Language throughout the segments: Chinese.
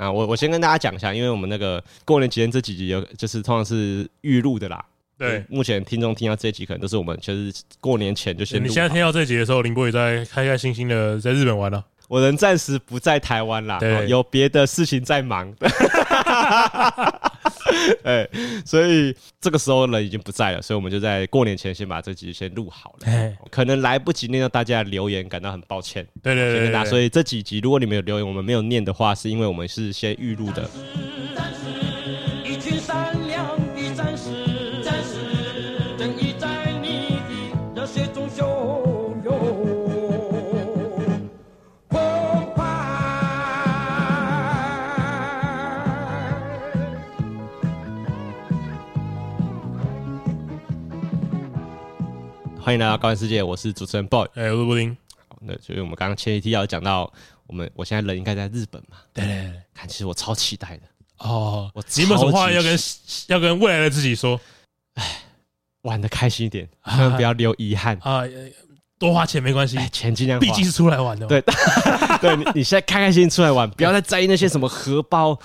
那我我先跟大家讲一下，因为我们那个过年期间这几集有就是通常是预录的啦。对，目前听众听到这一集可能都是我们就是过年前就先录。你现在听到这一集的时候，林波也在开开心心的在日本玩了。我人暂时不在台湾啦，对，有别的事情在忙。哎，所以这个时候人已经不在了，所以我们就在过年前先把这集先录好了。可能来不及念到大家的留言，感到很抱歉。对对对，对，所以这几集如果你们有留言，我们没有念的话，是因为我们是先预录的。欢迎来到高玩世界，我是主持人 boy，哎，我是布丁。好，那所以我们刚刚前一题要讲到，我们我现在人应该在日本嘛？对对对，看，其实我超期待的哦。我有没有什么话要跟要跟未来的自己说？哎，玩的开心一点，千 万 不要留遗憾啊。多花钱没关系，钱尽量花，毕竟是出来玩的。对，对你你现在开开心心出来玩，不要再在意那些什么荷包，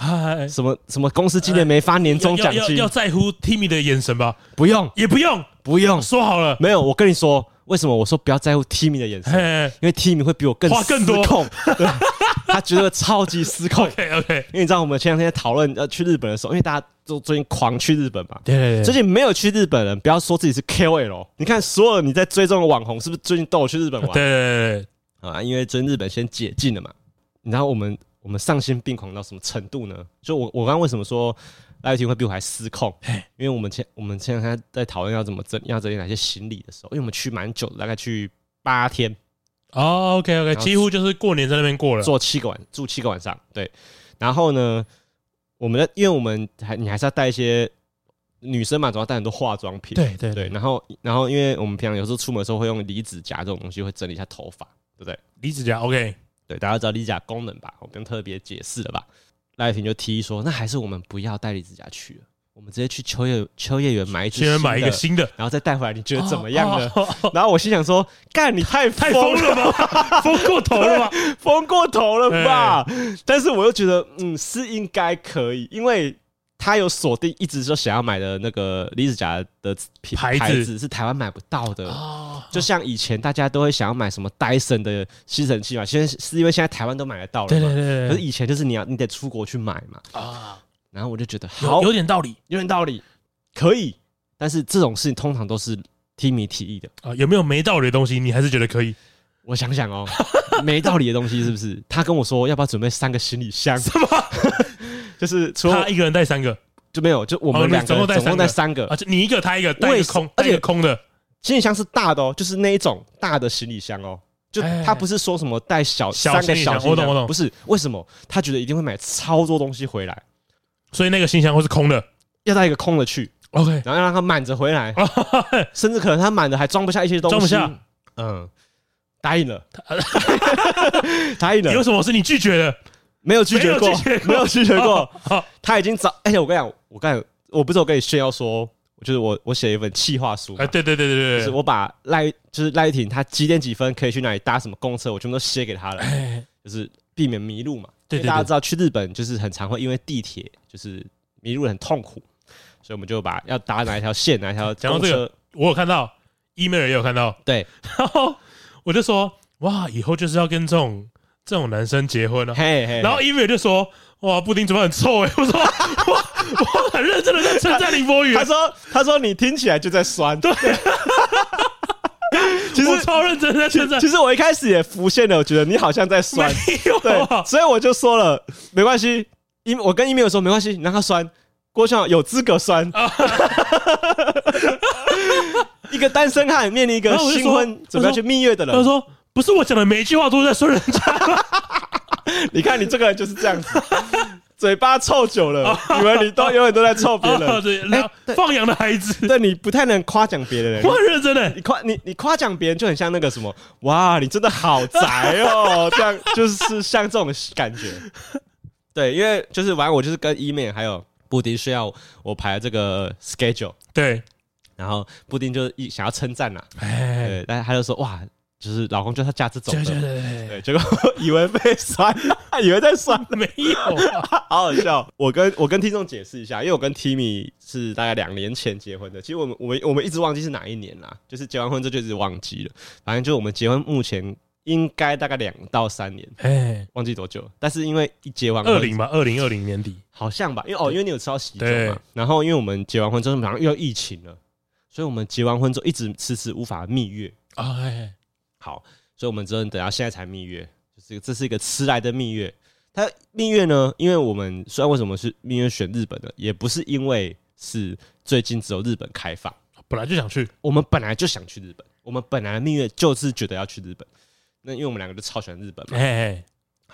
什么什么公司今年没发年终奖金，要在乎 Timmy 的眼神吧？不用，也不用。不用说好了，没有。我跟你说，为什么我说不要在乎 Timmy 的眼神？因为 Timmy 会比我更失控，对，他觉得超级失控。OK OK，因为你知道我们前两天在讨论呃去日本的时候，因为大家都最近狂去日本嘛。对对对。最近没有去日本人，不要说自己是 KOL。你看所有你在追踪的网红，是不是最近都有去日本玩？对对对对。啊，因为最近日本先解禁了嘛。你知道我们我们丧心病狂到什么程度呢？就我我刚刚为什么说？赖玉婷会比我还失控，因为我们前我们前两天在讨论要怎么整要整理哪些行李的时候，因为我们去蛮久的，大概去八天。哦，OK OK，几乎就是过年在那边过了，坐七个晚住七个晚上。对，然后呢，我们的因为我们还你还是要带一些女生嘛，总要带很多化妆品。对对对，然后然后因为我们平常有时候出门的时候会用离子夹这种东西，会整理一下头发，对不对？离子夹 OK，对，大家知道离子夹功能吧？我不用特别解释了吧？赖婷就提议说：“那还是我们不要带离子夹去了，我们直接去秋叶秋叶原买一支，买一个新的，然后再带回来。你觉得怎么样呢？”然后我心想说：“干，你太太疯了吧？疯过头了吧？疯过头了吧？”但是我又觉得，嗯，是应该可以，因为。他有锁定，一直说想要买的那个离子夹的品牌子是台湾买不到的，就像以前大家都会想要买什么戴森的吸尘器嘛，现在是因为现在台湾都买得到了，对对对。可是以前就是你要你得出国去买嘛啊。然后我就觉得好有点道理，有点道理，可以。但是这种事情通常都是 Timmy 提议的啊。有没有没道理的东西？你还是觉得可以？我想想哦，没道理的东西是不是？他跟我说要不要准备三个行李箱？什么？就是除了他一个人带三个。就没有，就我们两个总共带三个，而且你一个他一个带一个空，而且空的。行李箱是大的哦，就是那一种大的行李箱哦，就他不是说什么带小三个小行李不是为什么？他觉得一定会买超多东西回来，所以那个行李箱会是空的，要带一个空的去，OK，然后让他满着回来，甚至可能他满的还装不下一些东西，装不下，嗯，答应了，答应了，有什么是你拒绝的？没有拒绝过，没有拒绝过。他已经找，而且我跟你讲，我刚才我不是我跟你炫耀说，就是我我写一份企划书。哎，对对对对对，就是我把赖就是赖婷，他几点几分可以去哪里搭什么公车，我全部都写给他了，就是避免迷路嘛。对，大家知道去日本就是很常会因为地铁就是迷路很痛苦，所以我们就把要搭哪一条线哪一条。讲到这个，我有看到，email 也有看到，对，然后我就说，哇，以后就是要跟这种。这种男生结婚了，嘿嘿，然后 email 就说：“哇，布丁怎么很臭？”哎，我说：“我我很认真的在称赞林博宇。”他说：“他说你听起来就在酸。”对，其实我超认真在称赞。其实我一开始也浮现了，我觉得你好像在酸。对，所以我就说了，没关系。因我跟 email 说没关系，你让他酸，郭襄有资格酸。一个单身汉面临一个新婚准备要去蜜月的人，他说。不是我讲的每一句话都在说人家，你看你这个人就是这样子，嘴巴臭久了，以为你都永远都在臭别人。对，放羊的孩子，对，你不太能夸奖别人。我很认真的，你夸你你夸奖别人就很像那个什么，哇，你真的好宅哦，这样就是像这种感觉。对，因为就是完，我就是跟 email 还有布丁需要我排这个 schedule，对，然后布丁就一想要称赞呐，对，但是他就说哇。就是老公叫他驾这种的，对对对对，对，结果 以为被酸，以为在酸，没有，好好笑。我跟我跟听众解释一下，因为我跟 Timmy 是大概两年前结婚的，其实我们我们我们一直忘记是哪一年啦，就是结完婚之后就一直忘记了，反正就是我们结婚目前应该大概两到三年，哎，忘记多久，但是因为一结完，二零吧，二零二零年底，好像吧，因为哦，因为你有吃到喜酒嘛，然后因为我们结完婚之后马上又要疫情了，所以我们结完婚之后一直迟迟无法蜜月。啊，哎，好。所以，我们只能等到现在才蜜月，就是这是一个迟来的蜜月。它蜜月呢，因为我们虽然为什么是蜜月选日本的，也不是因为是最近只有日本开放，本来就想去。我们本来就想去日本，我们本来的蜜月就是觉得要去日本。那因为我们两个都超喜欢日本嘛。嘿嘿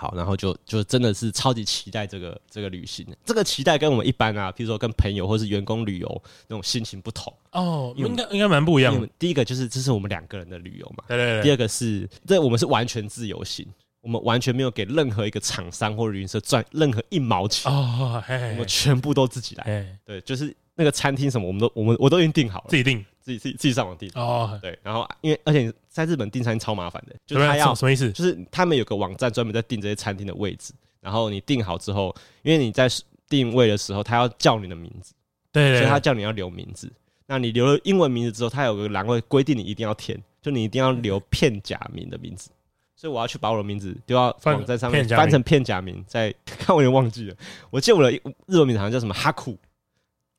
好，然后就就真的是超级期待这个这个旅行。这个期待跟我们一般啊，譬如说跟朋友或是员工旅游那种心情不同哦，应该应该蛮不一样的。第一个就是这是我们两个人的旅游嘛，对对对。第二个是这我们是完全自由行，我们完全没有给任何一个厂商或旅行社赚任何一毛钱哦，嘿嘿我们全部都自己来。对，就是那个餐厅什么，我们都我们我都已经订好了，自己订。自己自己自己上网订哦，对，然后因为而且在日本订餐超麻烦的，就是他要什么意思？就是他们有个网站专门在订这些餐厅的位置，然后你订好之后，因为你在定位的时候，他要叫你的名字，对，对，对，所以他叫你要留名字。那你留了英文名字之后，他有个栏位规定你一定要填，就你一定要留片假名的名字。所以我要去把我的名字丢到网站上面翻成片假名，再 看我有点忘记了，我记得我的日文名字好像叫什么哈库。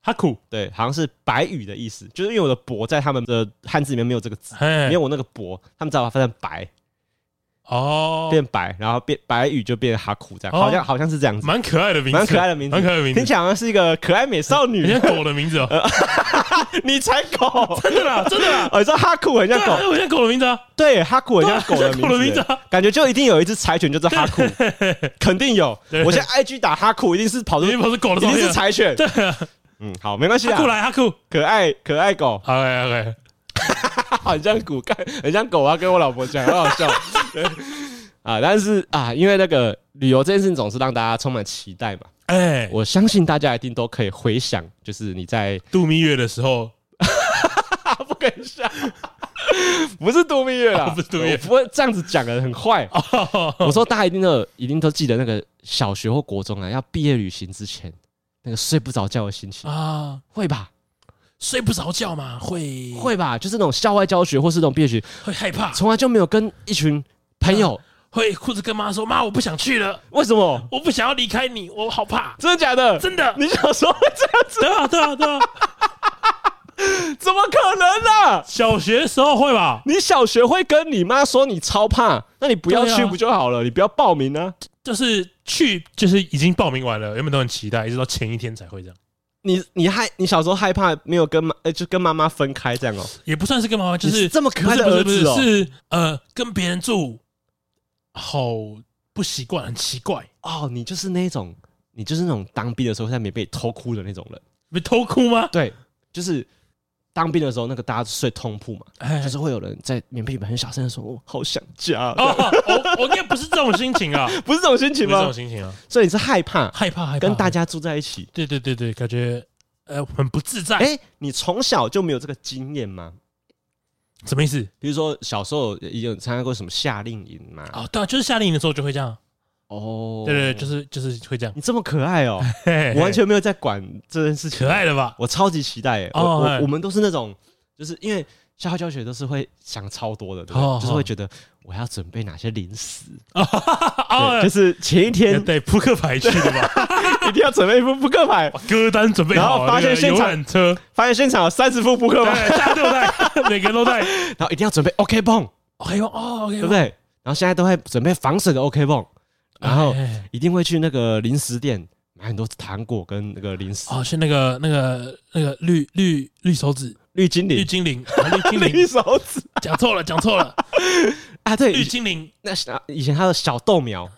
哈库对，好像是白羽的意思，就是因为我的“博”在他们的汉字里面没有这个字，没有我那个“博”，他们只好把它翻成白，哦，变白，然后变白羽就变哈库这样，好像好像是这样子，蛮可爱的名字，蛮可爱的名字，蛮可爱的名字，听起来好像是一个可爱美少女，像狗的名字哦，你才狗，真的啦，真的啦，哦，你知道哈库很像狗，很像狗的名字啊，对，哈库很像狗的名字，感觉就一定有一只柴犬，就是哈库，肯定有，我现在 IG 打哈库，一定是跑出，跑出狗的，一定是柴犬，对。嗯，好，没关系啊。哈库来，哈酷，可爱可爱狗。OK OK，很像狗，很像狗啊，跟我老婆讲，很好笑。啊，但是啊，因为那个旅游这件事情总是让大家充满期待嘛。哎，我相信大家一定都可以回想，就是你在度蜜月的时候，不可以笑，不是度蜜月啦，不是度蜜月，不会这样子讲的很坏。我说大家一定都一定都记得那个小学或国中啊，要毕业旅行之前。那个睡不着觉的心情啊，会吧？睡不着觉吗？会会吧？就是那种校外教学或是那种毕业学，会害怕，从来就没有跟一群朋友会哭着跟妈说：“妈，我不想去了。”为什么？我不想要离开你，我好怕。真的假的？真的。你小时候会这样子？对啊，对啊，对啊。怎么可能呢？小学时候会吧？你小学会跟你妈说你超怕，那你不要去不就好了？你不要报名呢？就是去，就是已经报名完了，原本都很期待，一直到前一天才会这样。你你害你小时候害怕没有跟妈，呃，就跟妈妈分开这样哦？也不算是跟妈妈，就是这么可爱的儿子哦，是呃，跟别人住，好不习惯，很奇怪哦。你就是那种，你就是那种当兵的时候在棉被偷哭的那种人，被偷哭吗？对，就是。当兵的时候，那个大家睡通铺嘛，就是会有人在棉被里面很小声的说：“我好想家。”哦，我我应该不是这种心情啊，不是这种心情吗？这种心情啊，所以你是害怕，害怕，害怕跟大家住在一起。对对对对，感觉呃很不自在。哎，你从小就没有这个经验吗？什么意思？比如说小时候有参加过什么夏令营吗？哦，对啊，就是夏令营的时候就会这样。哦，对对，就是就是会这样。你这么可爱哦，我完全没有在管这件事情，可爱的吧？我超级期待。我我我们都是那种。就是因为校外教学都是会想超多的，对不对？就是会觉得我要准备哪些零食。啊，就是前一天对扑克牌去的嘛，一定要准备一副扑克牌。歌单准备好，然后发现现场车，发现现场有三十副扑克牌，大家都带，每个人都带，然后一定要准备 OK 绷，OK 绷哦，对不对？然后现在都会准备防水的 OK 绷，然后一定会去那个零食店。买很多糖果跟那个零食。哦，是那个那个那个绿绿绿手指。绿精灵。绿精灵绿精灵。绿手指。讲错了讲错了。啊！对，绿精灵。那以前它的小豆苗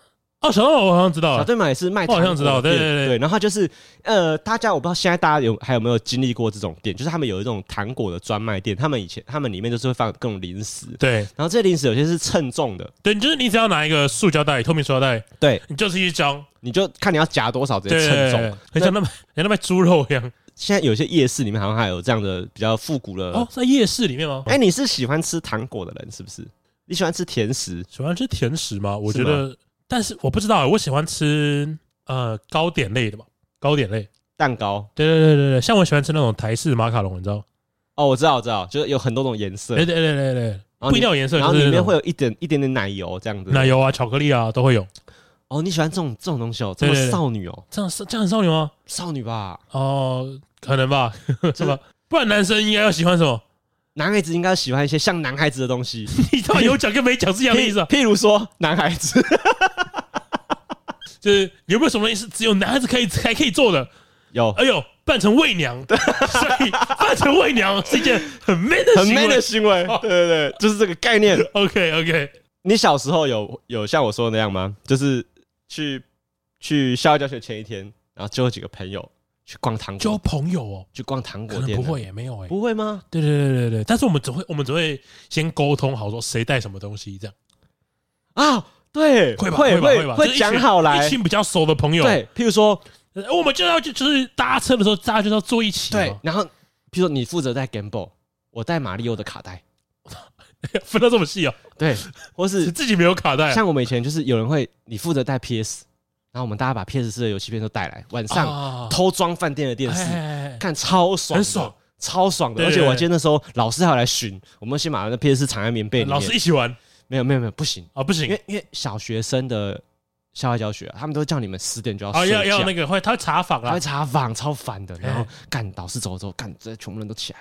哦，我好像知道，小豆苗也是卖，我好像知道，对对对。然后就是呃，大家我不知道现在大家有还有没有经历过这种店，就是他们有一种糖果的专卖店，他们以前他们里面就是会放各种零食，对。然后这些零食有些是称重的，对，就是你只要拿一个塑胶袋，透明塑胶袋，对你就是一张。你就看你要夹多少，直接称重，很像那很像那卖猪肉一样。现在有些夜市里面好像还有这样的比较复古的哦，在夜市里面吗？哎，你是喜欢吃糖果的人是不是？你喜欢吃甜食？喜欢吃甜食吗？我觉得，吗但是我不知道，我喜欢吃呃糕点类的吧，糕点类蛋糕。对对对对对，像我喜欢吃那种台式马卡龙，你知道？哦，我知道，我知道，就是有很多种颜色。对对对对对，不一定有颜色，然后里面会有一点一点点奶油这样子。奶油啊，巧克力啊，都会有。哦，你喜欢这种这种东西哦？这么少女哦？这样是这样很少女吗？少女吧？哦，可能吧，是吧？不然男生应该要喜欢什么？男孩子应该喜欢一些像男孩子的东西。你到底有讲跟没讲是一样的意思啊？譬如说，男孩子，就是有没有什么东西是只有男孩子可以才可以做的？有。哎呦，扮成伪娘，所以扮成伪娘是一件很 man 的很 man 的行为。对对对，就是这个概念。OK OK。你小时候有有像我说的那样吗？就是去去校外教学前一天，然后就有几个朋友。去逛糖果，交朋友哦，去逛糖果店，不会也没有哎，不会吗？对对对对对，但是我们只会我们只会先沟通好说谁带什么东西这样啊，对，会吧会吧会吧会讲好来，一群比较熟的朋友，对，譬如说我们就要就就是搭车的时候大家就要坐一起，对，然后譬如说你负责带 Game Boy，我带马里奥的卡带，分到这么细哦，对，或是 自己没有卡带，像我们以前就是有人会你负责带 PS。然后我们大家把 PS 四的游戏片都带来，晚上偷装饭店的电视看，超爽，很爽，超爽的。而且我记得那时候老师还要来巡，我们先把那 PS4 藏在棉被里面。老师一起玩？没有没有没有，不行啊，不行，因为因为小学生的校外教学，他们都叫你们十点就要睡觉。要要那个会，他会查访啊，他会查访，超烦的。然后干导师走走，干这全部人都起来，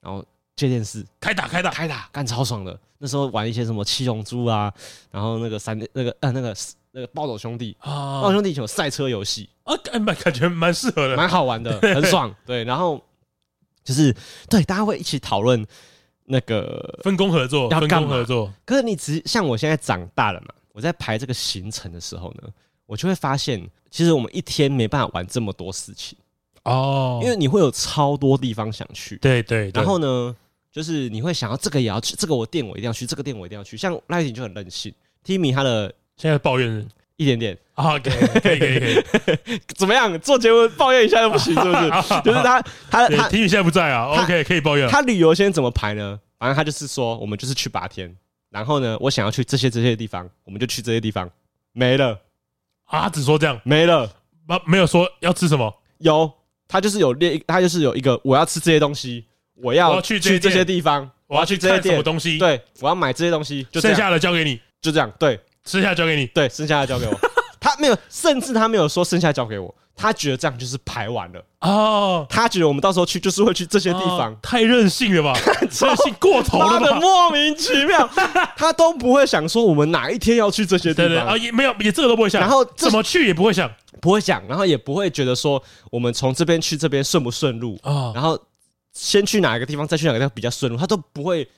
然后接电视开打开打开打，干超爽的。那时候玩一些什么七龙珠啊，然后那个三那个呃那个。那个暴走兄弟啊，暴走兄弟有赛车游戏啊，感感觉蛮适合的，蛮好玩的，很爽。对，然后就是对大家会一起讨论那个分工合作，要分工合作。可是你只像我现在长大了嘛，我在排这个行程的时候呢，我就会发现，其实我们一天没办法玩这么多事情哦，因为你会有超多地方想去。对对，然后呢，就是你会想要这个也要去，这个我店我一定要去，这个店我一定要去。像赖婷就很任性，Timmy 他的。现在抱怨一点点啊，可以可以可以，怎么样？做节目抱怨一下都不行，是不是？就是他他他，Timmy 现在不在啊，OK 可以抱怨。他旅游先怎么排呢？反正他就是说，我们就是去八天，然后呢，我想要去这些这些地方，我们就去这些地方，没了啊，只说这样没了，没没有说要吃什么？有，他就是有列，他就是有一个我要吃这些东西，我要去去这些地方，我要去这些什么东西？对，我要买这些东西，就剩下的交给你，就这样，对。剩下交给你，对，剩下的交给我。他没有，甚至他没有说剩下交给我，他觉得这样就是排完了哦。他觉得我们到时候去就是会去这些地方，太任性了吧？任性过头了吧？莫名其妙，他都不会想说我们哪一天要去这些地方啊，也没有，也这个都不会想。然后怎么去也不会想，不会想，然后也不会觉得说我们从这边去这边顺不顺路啊？然后先去哪一个地方，再去哪个地方比较顺路，他都不会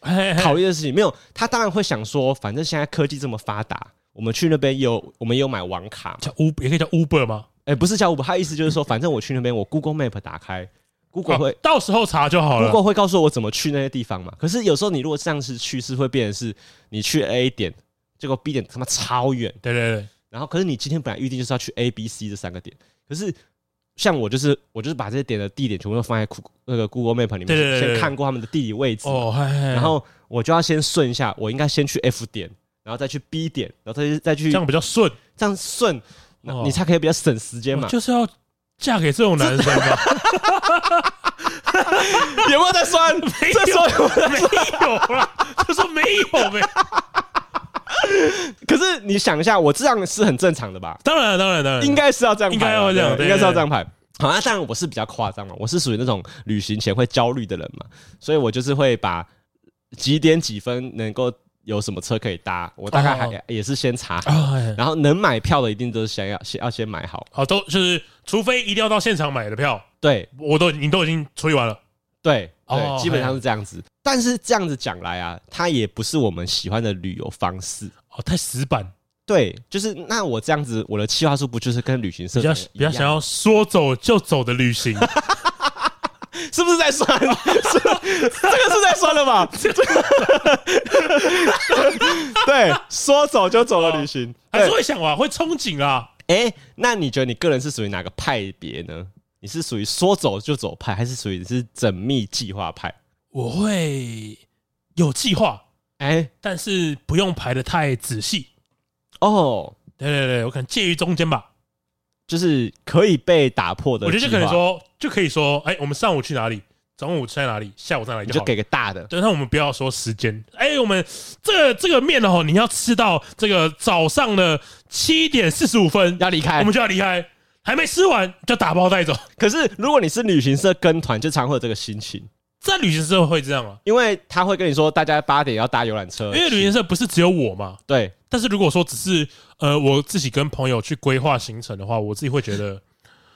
考虑的事情。没有，他当然会想说，反正现在科技这么发达。我们去那边有，我们有买网卡，叫 Uber 也可以叫 Uber 吗？哎，不是叫 Uber，他意思就是说，反正我去那边，我 Google Map 打开，Google 会到时候查就好了，Google 会告诉我怎么去那些地方嘛。可是有时候你如果这样子去，是会变成是你去 A 点，结果 B 点他妈超远，对对对。然后可是你今天本来预定就是要去 A、B、C 这三个点，可是像我就是我就是把这些点的地点全部都放在那个 Google Map 里面，先看过他们的地理位置，哦，然后我就要先顺一下，我应该先去 F 点。然后再去 B 点，然后再再去，这样比较顺，这样顺，你才可以比较省时间嘛。就是要嫁给这种男生嘛。有没有在酸？没有，没有啦。他说没有没。可是你想一下，我这样是很正常的吧？当然，当然，当然，应该是要这样，应该要这样，应该是要这样排。好，那当然我是比较夸张嘛，我是属于那种旅行前会焦虑的人嘛，所以我就是会把几点几分能够。有什么车可以搭？我大概还也是先查好，然后能买票的一定都是想要先要先买好。好，都就是除非一定要到现场买的票，对，我都你都已经处理完了。对，对，基本上是这样子。但是这样子讲来啊，它也不是我们喜欢的旅游方式哦，太死板。对，就是那我这样子，我的企划书不就是跟旅行社比较比较想要说走就走的旅行？是不是在酸？是，这个是在酸了吧？对，说走就走的旅行，还是会想啊，会憧憬啊。哎，那你觉得你个人是属于哪个派别呢？你是属于说走就走派，还是属于是缜密计划派？我会有计划，哎，但是不用排的太仔细。哦，对对对，我可能介于中间吧，就是可以被打破的。我觉得就可能说，就可以说，哎，我们上午去哪里？中午在哪里？下午在哪里？你就给个大的。对，那我们不要说时间。哎，我们这个这个面哦，你要吃到这个早上的七点四十五分要离开，我们就要离开，还没吃完就打包带走。可是如果你是旅行社跟团，就常会有这个心情。在旅行社会这样啊，因为他会跟你说，大家八点要搭游览车。因为旅行社不是只有我嘛。对。但是如果说只是呃我自己跟朋友去规划行程的话，我自己会觉得。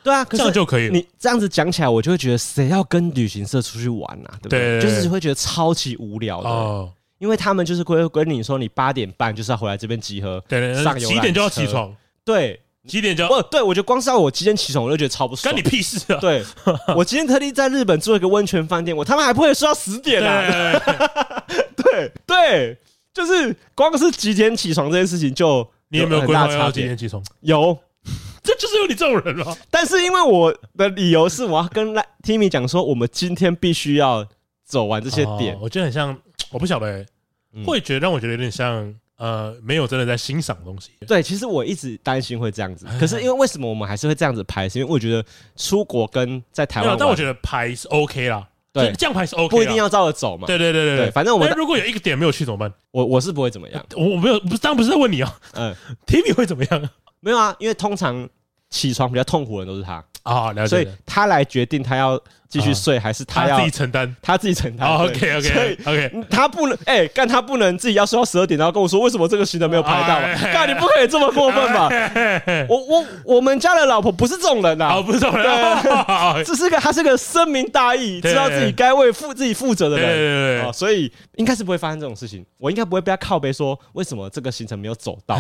对啊，这样就可以了。你这样子讲起来，我就会觉得谁要跟旅行社出去玩啊？对不对？就是会觉得超级无聊的，哦、因为他们就是会跟你说，你八点半就是要回来这边集合，对对，上几点就要起床，对，几点就要不对，我觉得光是要我几点起床，我就觉得超不爽。关你屁事啊！对，我今天特地在日本住一个温泉饭店，我他妈还不会睡到十点啊！对 对，就是光是几点起床这件事情就，就你有没有规划要几点起床？有。这就是有你这种人了。但是因为我的理由是，我要跟 Timmy 讲说，我们今天必须要走完这些点。我觉得很像，我不晓得，会觉得让我觉得有点像，呃，没有真的在欣赏东西。对，其实我一直担心会这样子。可是因为为什么我们还是会这样子拍？是因为我觉得出国跟在台湾，但我觉得拍是 OK 啦。对，这样拍是 OK，不一定要照着走嘛。对对对对对，反正我们如果有一个点没有去怎么办？我我是不会怎么样。我 我没有，不是，当然不是在问你啊。嗯，Timmy 会怎么样？没有啊，因为通常起床比较痛苦的人都是他啊，了解。所以他来决定他要继续睡还是他要自己承担，他自己承担。OK OK OK，他不能哎，干他不能自己要睡到十二点，然后跟我说为什么这个行程没有排到？干你不可以这么过分吧？我我我们家的老婆不是这种人呐，不是这种人，这是个他是个深明大义，知道自己该为负自己负责的人，所以应该是不会发生这种事情。我应该不会被他靠背说为什么这个行程没有走到。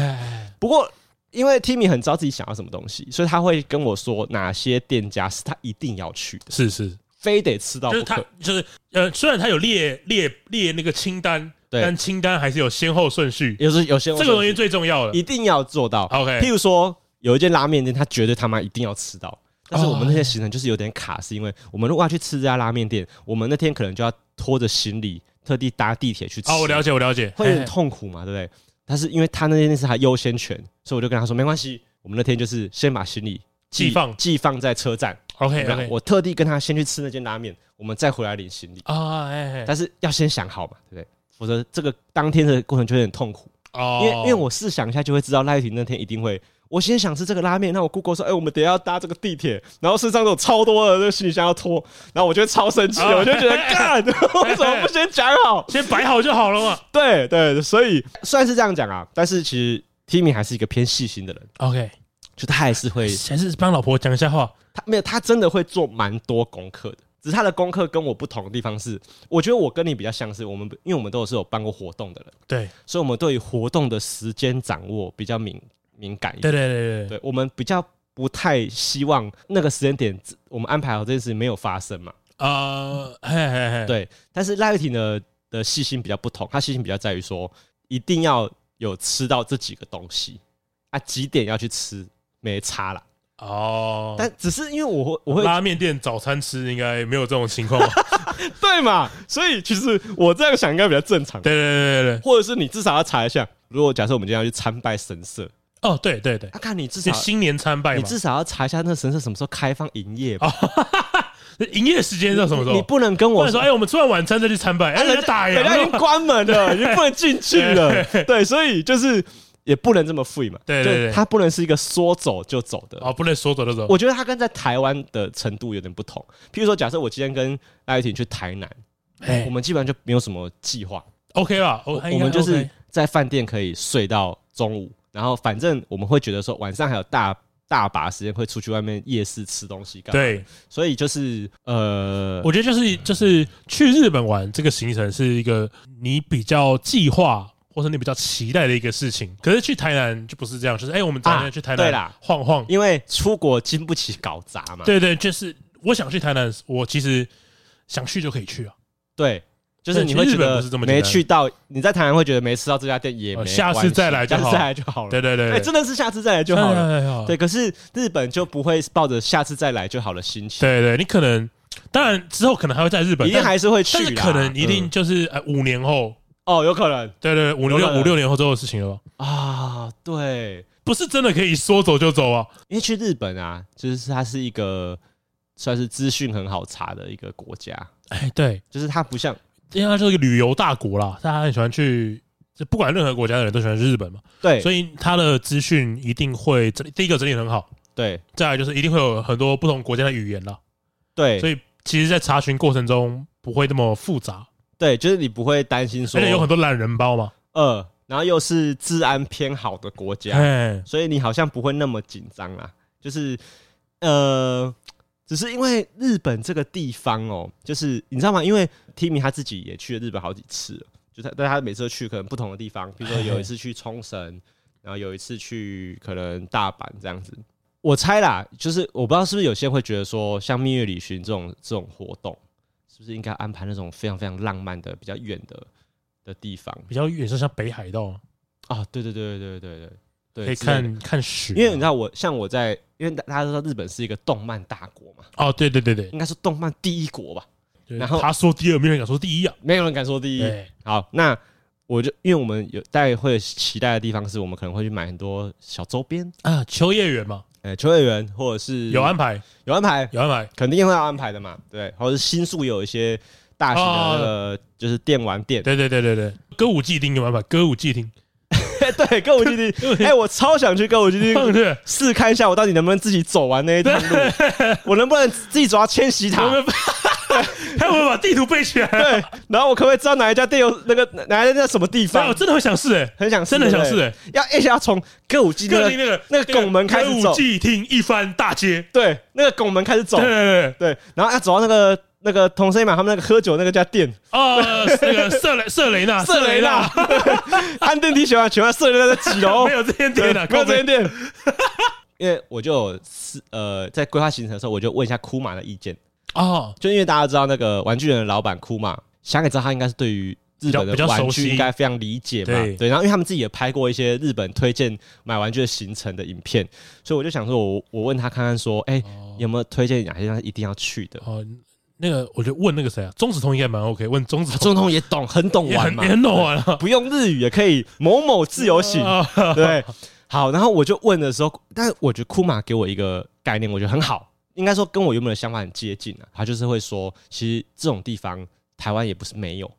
不过。因为 Timmy 很知道自己想要什么东西，所以他会跟我说哪些店家是他一定要去的，是是，非得吃到不可。就是他就是呃，虽然他有列列列那个清单，对但清单还是有先后顺序，有时有先后。这个东西最重要的，一定要做到。OK，譬如说有一间拉面店，他绝对他妈一定要吃到。但是我们那些行程就是有点卡，是因为我们如果要去吃这家拉面店，我们那天可能就要拖着行李特地搭地铁去吃。哦，我了解，我了解，会有点痛苦嘛，对不对？但是因为他那天是他优先权，所以我就跟他说没关系。我们那天就是先把行李寄放寄放在车站，OK，我特地跟他先去吃那间拉面，我们再回来领行李啊。哎，但是要先想好嘛，对不对？否则这个当天的过程就有点痛苦哦。因为因为我试想一下就会知道赖玉婷那天一定会，我先想吃这个拉面，那我 Google 说，哎，我们等下要搭这个地铁，然后身上都有超多的这个行李箱要拖，然后我就会超生气，我就觉得 干，为什么不先讲好，先摆好就好了嘛？对对，所以虽然是这样讲啊，但是其实。Timmy 还是一个偏细心的人，OK，就他还是会，还是帮老婆讲一下话。他没有，他真的会做蛮多功课的。只是他的功课跟我不同的地方是，我觉得我跟你比较相似。我们因为我们都是有办过活动的人，对，所以我们对于活动的时间掌握比较敏敏感一点。对对对对，对，我们比较不太希望那个时间点我们安排好这件事情没有发生嘛。啊，嘿嘿嘿，对。但是赖玉婷的的细心比较不同，他细心比较在于说一定要。有吃到这几个东西啊？几点要去吃？没差了哦。但只是因为我会，我会拉面店早餐吃，应该没有这种情况吧？对嘛？所以其实我这样想应该比较正常。对对对对对，或者是你至少要查一下。如果假设我们今天要去参拜神社，哦，对对对，他看你至少新年参拜，你至少要查一下那个神社什么时候开放营业吧。营业时间是什么时候？你不能跟我说，哎，我们吃完晚餐再去参拜。哎，人家打烊，人家已经关门了，已经不能进去了。对，所以就是也不能这么 free 嘛。对对对，他不能是一个说走就走的。哦，不能说走就走。我觉得他跟在台湾的程度有点不同。譬如说，假设我今天跟赖玉婷去台南，我们基本上就没有什么计划。OK 吧？我们就是在饭店可以睡到中午，然后反正我们会觉得说晚上还有大。大把时间会出去外面夜市吃东西，对，所以就是呃，我觉得就是就是去日本玩这个行程是一个你比较计划或者你比较期待的一个事情。可是去台南就不是这样，就是哎，我们今天去台南晃晃，因为出国经不起搞砸嘛。对对，就是我想去台南，我其实想去就可以去啊。对。就是你会觉得没去到，你在台湾会觉得没吃到这家店也没，下次再来，下次再来就好了。对对对，真的是下次再来就好了。对，可是日本就不会抱着下次再来就好的心情。对对，你可能当然之后可能还会在日本，一定还是会去，但是可能一定就是呃五年后。哦，有可能，对对，五六五六年后之后的事情了吧？啊，对，不是真的可以说走就走啊，因为去日本啊，就是它是一个算是资讯很好查的一个国家。哎，对，就是它不像，因为它就是一个旅游大国啦，大家很喜欢去，就不管任何国家的人都喜欢去日本嘛。对，所以它的资讯一定会第一个整理很好。对，再来就是一定会有很多不同国家的语言啦。对，所以其实，在查询过程中不会那么复杂。对，就是你不会担心说，而且有很多懒人包嘛。呃，然后又是治安偏好的国家，所以你好像不会那么紧张啊。就是呃，只是因为日本这个地方哦，就是你知道吗？因为 Timmy 他自己也去了日本好几次了，就他但他每次都去可能不同的地方，比如说有一次去冲绳，然后有一次去可能大阪这样子。我猜啦，就是我不知道是不是有些人会觉得说，像蜜月旅行这种这种活动。是不是应该安排那种非常非常浪漫的、比较远的的地方？比较远，是像北海道啊？对对对对对对对，可以看看雪。因为你知道，我像我在，因为大家都知道日本是一个动漫大国嘛。哦，对对对对，应该是动漫第一国吧。然后他说第二，没有人敢说第一啊，没有人敢说第一。好，那我就因为我们有大家会期待的地方，是我们可能会去买很多小周边。啊，秋叶原嘛。呃，秋叶原或者是有安排，有安排，有安排，肯定会要安排的嘛，对，或者是新宿有一些大型的那个就是电玩店，对对对对对，歌舞伎町有安排，歌舞伎町，对，歌舞伎町，哎，我超想去歌舞伎町试看一下，我到底能不能自己走完那一段路，我能不能自己走到千禧塔？他 有没有把地图背起来？对，然后我可不可以知道哪一家店有那个哪一家在什么地方？我真的会想试哎，很想，真的想试哎，要一下从歌舞伎那个那个拱门开始走，歌舞伎町一番大街，对，那个拱门开始走，对对对，然后要走到那个那个同生嘛，他们那个喝酒那个家店。哦，那个色雷色雷纳色雷纳，按电梯喜欢喜欢色雷纳的几楼？没有这间店的，没有这间店。因为我就是呃在规划行程的时候，我就问一下库马的意见。哦，就因为大家知道那个玩具人的老板库马，想也知道他应该是对于日本的玩具应该非常理解嘛，对，然后因为他们自己也拍过一些日本推荐买玩具的行程的影片，所以我就想说我，我我问他看看说，哎、欸，有没有推荐哪些地方一定要去的？哦，那个我就问那个谁啊，中子通应该蛮 OK，问中子中子通也懂，很懂玩嘛，也很懂玩啊，不用日语也可以某某自由行，对，好，然后我就问的时候，但是我觉得库玛给我一个概念，我觉得很好。应该说跟我原本的想法很接近啊，他就是会说，其实这种地方台湾也不是没有，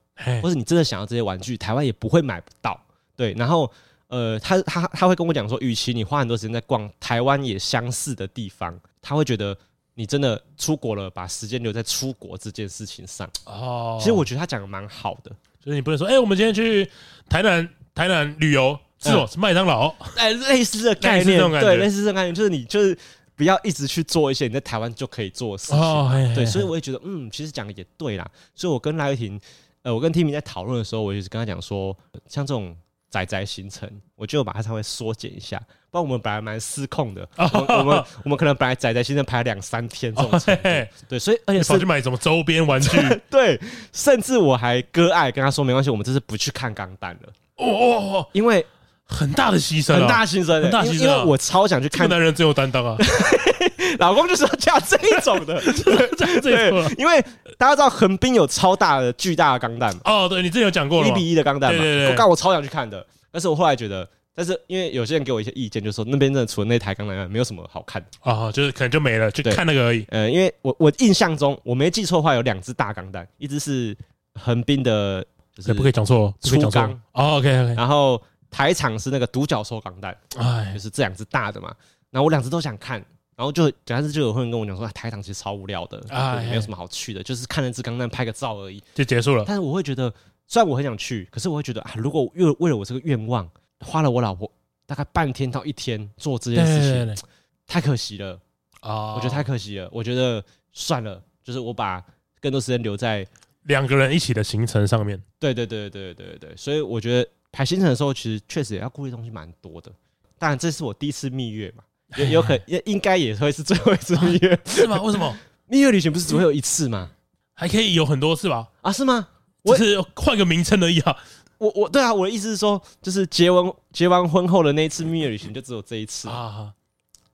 或者你真的想要这些玩具，台湾也不会买不到。对，然后呃，他他他会跟我讲说，与其你花很多时间在逛台湾也相似的地方，他会觉得你真的出国了，把时间留在出国这件事情上。哦，其实我觉得他讲的蛮好的，就是你不能说，哎，我们今天去台南台南旅游，是哦，是麦当劳，哎，类似的概念，对，类似这种概念，就是你就是。不要一直去做一些你在台湾就可以做的事情，哦、嘿嘿嘿对，所以我也觉得，嗯，其实讲的也对啦。所以我跟赖玉婷，呃，我跟 Timmy 在讨论的时候，我就是跟他讲说，像这种宅宅行程，我就把它稍微缩减一下，不然我们本来蛮失控的，哦、我们我们可能本来仔仔行程排两三天这种程度，哦、嘿。嘿对，所以而且跑去买什么周边玩具，对，甚至我还割爱跟他说，没关系，我们这次不去看钢弹了，哦哦哦，因为。很大的牺牲，很大牺牲，很大牺牲，因为我超想去看。男人真有担当啊！老公就是要嫁这一种的，对，因为大家知道横滨有超大的、巨大的钢弹嘛。哦，对，你之前有讲过了，一比一的钢弹嘛。对对对，我刚我超想去看的，但是我后来觉得，但是因为有些人给我一些意见，就是说那边真的除了那台钢弹，没有什么好看的啊，就是可能就没了，就看那个而已。呃，因为我我印象中我没记错的话，有两只大钢弹，一只是横滨的，就是不可以讲错，粗钢。哦，OK OK，然后。台场是那个独角兽钢弹，哎，就是这两只大的嘛。然后我两只都想看，然后就但是就有人跟我讲说，台场其实超无聊的，啊，没有什么好去的，就是看那只钢弹拍个照而已，就结束了。但是我会觉得，虽然我很想去，可是我会觉得啊，如果为为了我这个愿望，花了我老婆大概半天到一天做这件事情，太可惜了啊！我觉得太可惜了。我觉得算了，就是我把更多时间留在两个人一起的行程上面。对对对对对对对，所以我觉得。排行程的时候，其实确实也要顾虑东西蛮多的。当然，这是我第一次蜜月嘛，也有可也应该也会是最后一次蜜月，是吗？为什么？蜜月旅行不是只会有一次吗？还可以有很多次吧？啊，是吗？我只是换个名称而已啊。我我对啊，我的意思是说，就是结完结完婚后的那一次蜜月旅行就只有这一次啊。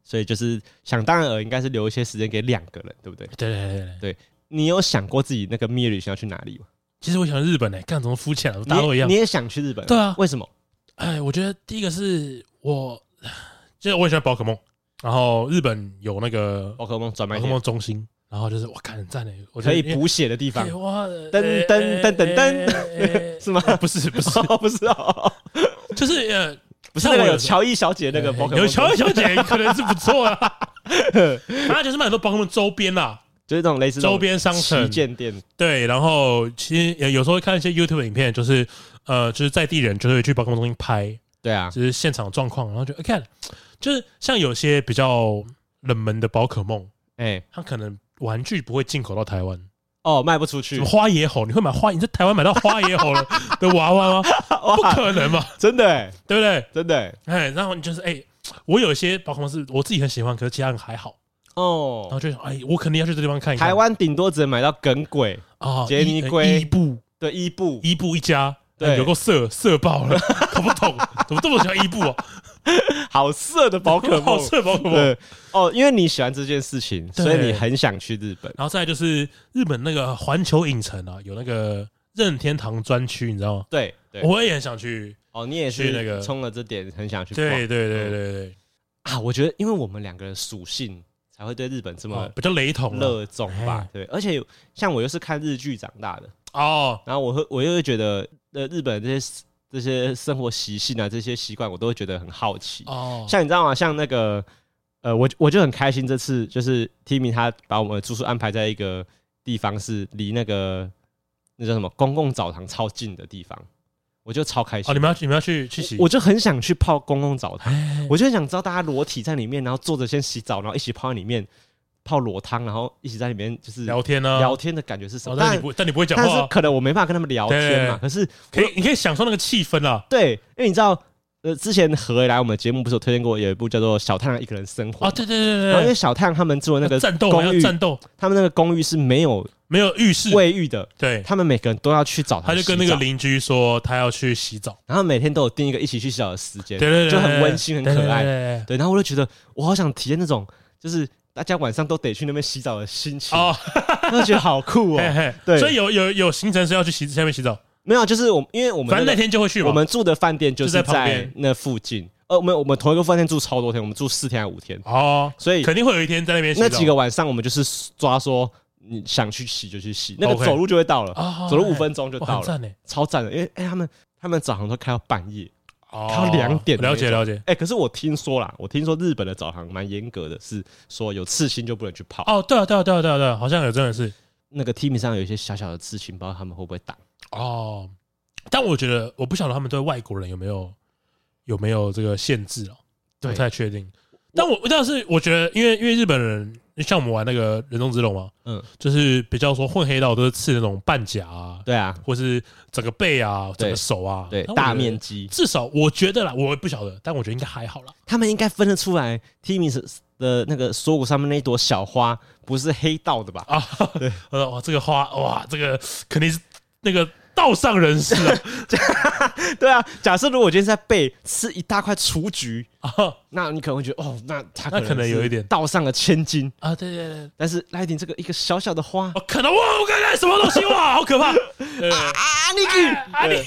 所以就是想当然尔，应该是留一些时间给两个人，对不对？对对对对，对。你有想过自己那个蜜月旅行要去哪里吗？其实我想日本呢，干什么肤浅了，大家都一样。你也想去日本？对啊，为什么？哎，我觉得第一个是我，就是我也喜欢宝可梦，然后日本有那个宝可梦专卖宝可梦中心，然后就是我看很赞诶，我可以补血的地方。哇，噔噔噔噔噔，是吗？不是不是 不是哦，就是呃，不是那个有乔伊小姐那个宝可梦，有乔伊小姐可能是不错啊。反正就是卖很多宝可梦周边啦。就是这种类似周边商城、旗舰店，对。然后其实有时候会看一些 YouTube 影片，就是呃，就是在地人就会去宝可梦中心拍，对啊，就是现场状况，然后就看，就是像有些比较冷门的宝可梦，哎，它可能玩具不会进口到台湾，哦，卖不出去。花野猴，你会买花？你在台湾买到花野猴了 的娃娃吗？不可能嘛，真的，哎，对不对？真的，哎，然后你就是哎，我有一些宝可梦是我自己很喜欢，可是其他人还好。哦，然后就哎，我肯定要去这地方看一看。台湾顶多只能买到耿鬼啊，杰尼龟、伊布，对，伊布，伊布一家，对，有够色色爆了，搞不懂怎么这么喜欢伊布啊？好色的宝可梦，好色宝可梦。对，哦，因为你喜欢这件事情，所以你很想去日本。然后再就是日本那个环球影城啊，有那个任天堂专区，你知道吗？对，我也很想去。哦，你也是那个冲了这点很想去。对对对对对。啊，我觉得因为我们两个人属性。才会对日本这么比较雷同、热衷吧？对，而且像我又是看日剧长大的哦，然后我会我又会觉得呃日本这些这些生活习性啊，这些习惯我都会觉得很好奇哦。像你知道吗？像那个呃，我我就很开心，这次就是 Timmy 他把我们的住宿安排在一个地方，是离那个那叫什么公共澡堂超近的地方。我就超开心哦！你们要你们要去去洗，我就很想去泡公共澡堂，我就很想知道大家裸体在里面，然后坐着先洗澡，然后一起泡在里面泡裸汤，然后一起在里面就是聊天呢。聊天的感觉是什么？但你不但你不会讲话，但是可能我没办法跟他们聊天嘛。可是可以，你可以享受那个气氛啊。对，因为你知道，呃，之前何为来我们节目不是有推荐过有一部叫做《小太阳一个人生活》啊？对对对对。然后因为小太阳他们住的那个战斗公寓，战斗，他们那个公寓是没有。没有浴室、卫浴的，对，他们每个人都要去澡堂。他就跟那个邻居说，他要去洗澡，然后每天都有定一个一起去洗澡的时间，对对对，就很温馨、很可爱。对，然后我就觉得，我好想体验那种，就是大家晚上都得去那边洗澡的心情，哦，就觉得好酷哦。对，所以有有有行程是要去洗下面洗澡？没有，就是我，因为我们反正那天就会去。我们住的饭店就是在那附近。呃，我们我们同一个饭店住超多天，我们住四天还是五天？哦，所以肯定会有一天在那边。那几个晚上，我们就是抓说。你想去洗就去洗，那个走路就会到了，走路五分钟就到了，超赞的。因为哎，他们他们澡堂都开到半夜，开到两点。了解了解。哎，可是我听说啦，我听说日本的澡堂蛮严格的，是说有刺青就不能去泡。哦，对啊对啊对啊对啊对啊，好像有真的是那个 team 上有一些小小的刺青，不知道他们会不会挡。哦，但我觉得我不晓得他们对外国人有没有有没有这个限制哦，不太确定。但我但是我觉得，因为因为日本人。像我们玩那个人中之龙嘛，嗯，就是比较说混黑道都是刺那种半甲啊，对啊，或是整个背啊，整个手啊，对，大面积。至少我觉得啦，我不晓得，但我觉得应该还好啦。他们应该分得出来，Timmy 的那个锁骨上面那一朵小花不是黑道的吧？啊，对，哇，这个花，哇，这个肯定是那个。道上人士啊，对啊。假设如果我今天在背吃一大块雏菊啊，那你可能会觉得哦，那他可能有一点道上的千金啊。对对对。但是赖丁这个一个小小的花，哦可能哇，我刚才什么东西哇，好可怕 啊！你啊你，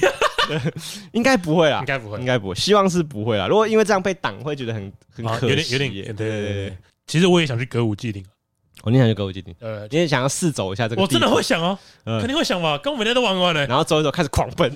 应该不会啦，应该不会，应该不会，希望是不会啦。如果因为这样被挡，会觉得很很可惜，有点有点。对对对。其实我也想去歌舞伎町。我念想去歌舞伎町？呃，今天想要试走一下这个。我真的会想哦，肯定会想吧，跟我每天都玩完了。然后走一走，开始狂奔，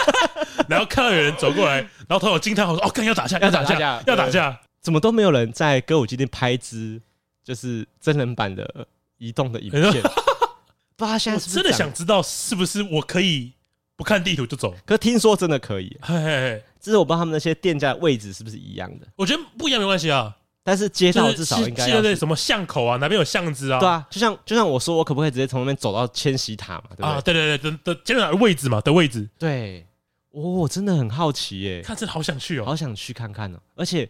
然后看到有人走过来，然后突然惊叹，我说：“哦，干要打架，要打架，要打架！”怎么都没有人在歌舞伎町拍支就是真人版的移动的影片？不知道他现在是不是真的想知道是不是我可以不看地图就走？可听说真的可以，嘿嘿嘿。只是我不知道他们那些店家的位置是不是一样的。我觉得不一样没关系啊。但是街道至少应该要什么巷口啊，哪边有巷子啊？对啊，就像就像我说，我可不可以直接从那边走到千禧塔嘛？对不对？啊，对对对，的的街道的位置嘛，的位置。对，哦，我真的很好奇耶，看真的好想去哦，好想去看看哦。而且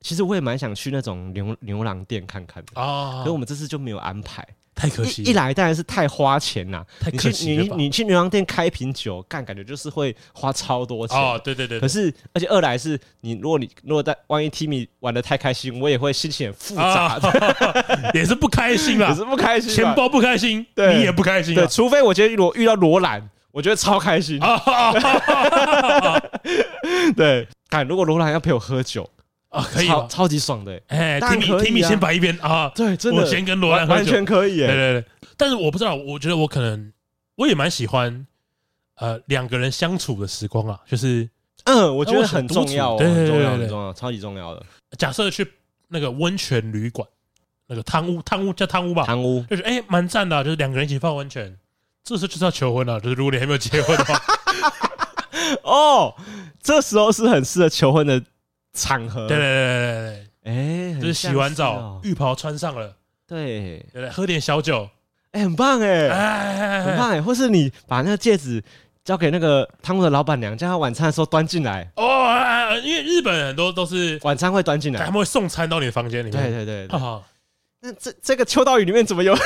其实我也蛮想去那种牛牛郎店看看的啊，可是我们这次就没有安排。太可惜，一来当然是太花钱呐。太可惜了。你你你去牛郎店开瓶酒，干感觉就是会花超多钱。哦，对对对。可是，而且二来是你，如果你如果在万一 Timmy 玩的太开心，我也会心情很复杂的，也是不开心啊，也是不开心，钱包不开心，你也不开心。对，除非我今天如果遇到罗兰，我觉得超开心。对，看如果罗兰要陪我喝酒啊，可以，超超级爽的。哎，Timmy，Timmy 先摆一边啊。对，真的，我先跟罗兰喝酒，完全可以。对对对，但是我不知道，我觉得我可能我也蛮喜欢呃两个人相处的时光啊，就是嗯，我觉得很重要，对很重要，很重要，超级重要的。假设去那个温泉旅馆，那个汤屋，汤屋叫汤屋吧，汤屋就是哎，蛮赞的，就是两个人一起泡温泉。这时候就是要求婚了，就是如果你还没有结婚的话，哦，这时候是很适合求婚的场合。对对对对对，哎，就是洗完澡，浴袍穿上了，对。对对，喝点小酒，哎，很棒哎，很棒哎，或是你把那个戒指交给那个汤屋的老板娘，叫他晚餐的时候端进来。哦，因为日本很多都是晚餐会端进来，他们会送餐到你的房间里面。对对对，好，那这这个秋刀鱼里面怎么有？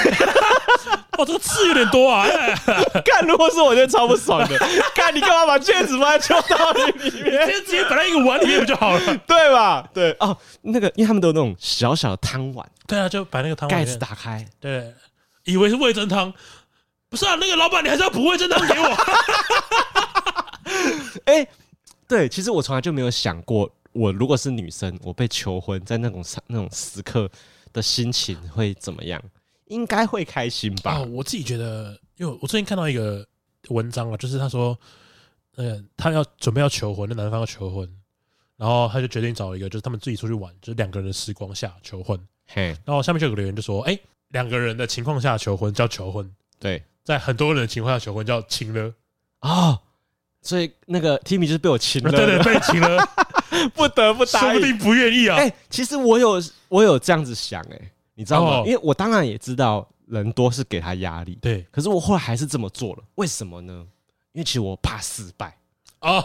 哦，这个刺有点多啊！看，如果是我，觉得超不爽的。看，你干嘛把戒指放在秋刀鱼里面？直接直接摆在一个碗里面不就好了？对吧？对哦，那个，因为他们都有那种小小的汤碗。对啊，就把那个汤盖子打开。对，以为是味噌汤，不是啊？那个老板，你还是要补味噌汤给我。哎，对，其实我从来就没有想过，我如果是女生，我被求婚，在那种那种时刻的心情会怎么样？应该会开心吧？哦，我自己觉得，因为我最近看到一个文章啊，就是他说，嗯，他要准备要求婚，那男方要求婚，然后他就决定找一个，就是他们自己出去玩，就是两个人的时光下求婚。嘿，然后下面就有个留言就说，哎，两个人的情况下求婚叫求婚，对，在很多人的情况下求婚叫亲了啊，所以那个 Timmy 就是被我亲了，对对，被亲了，不得不答应，说不定不愿意啊。哎，其实我有我有这样子想，哎。你知道吗？因为我当然也知道人多是给他压力，对。可是我后来还是这么做了，为什么呢？因为其实我怕失败啊！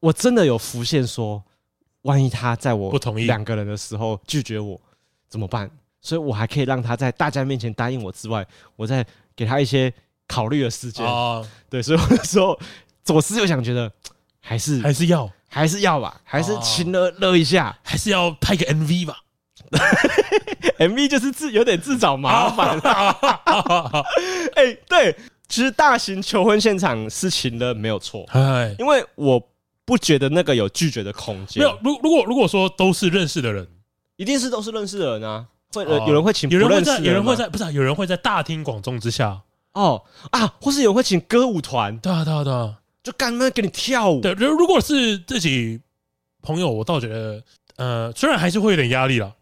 我真的有浮现说，万一他在我不同意两个人的时候拒绝我怎么办？所以我还可以让他在大家面前答应我之外，我再给他一些考虑的时间啊。对，所以我那时候左思右想，觉得还是还是要还是要吧，还是亲了乐一下，还是要拍个 MV 吧。MV 就是自有点自找麻烦。哎，对，其实大型求婚现场是情的没有错，因为我不觉得那个有拒绝的空间。没有，如如果如果说都是认识的人，一定是都是认识的人啊。会有人会请，有人会在，有人会在，不是有人会在大庭广众之下哦啊，或是有人会请歌舞团，对啊对啊对啊，就干嘛给你跳舞。对，如如果是自己朋友，我倒觉得，呃，虽然还是会有点压力了。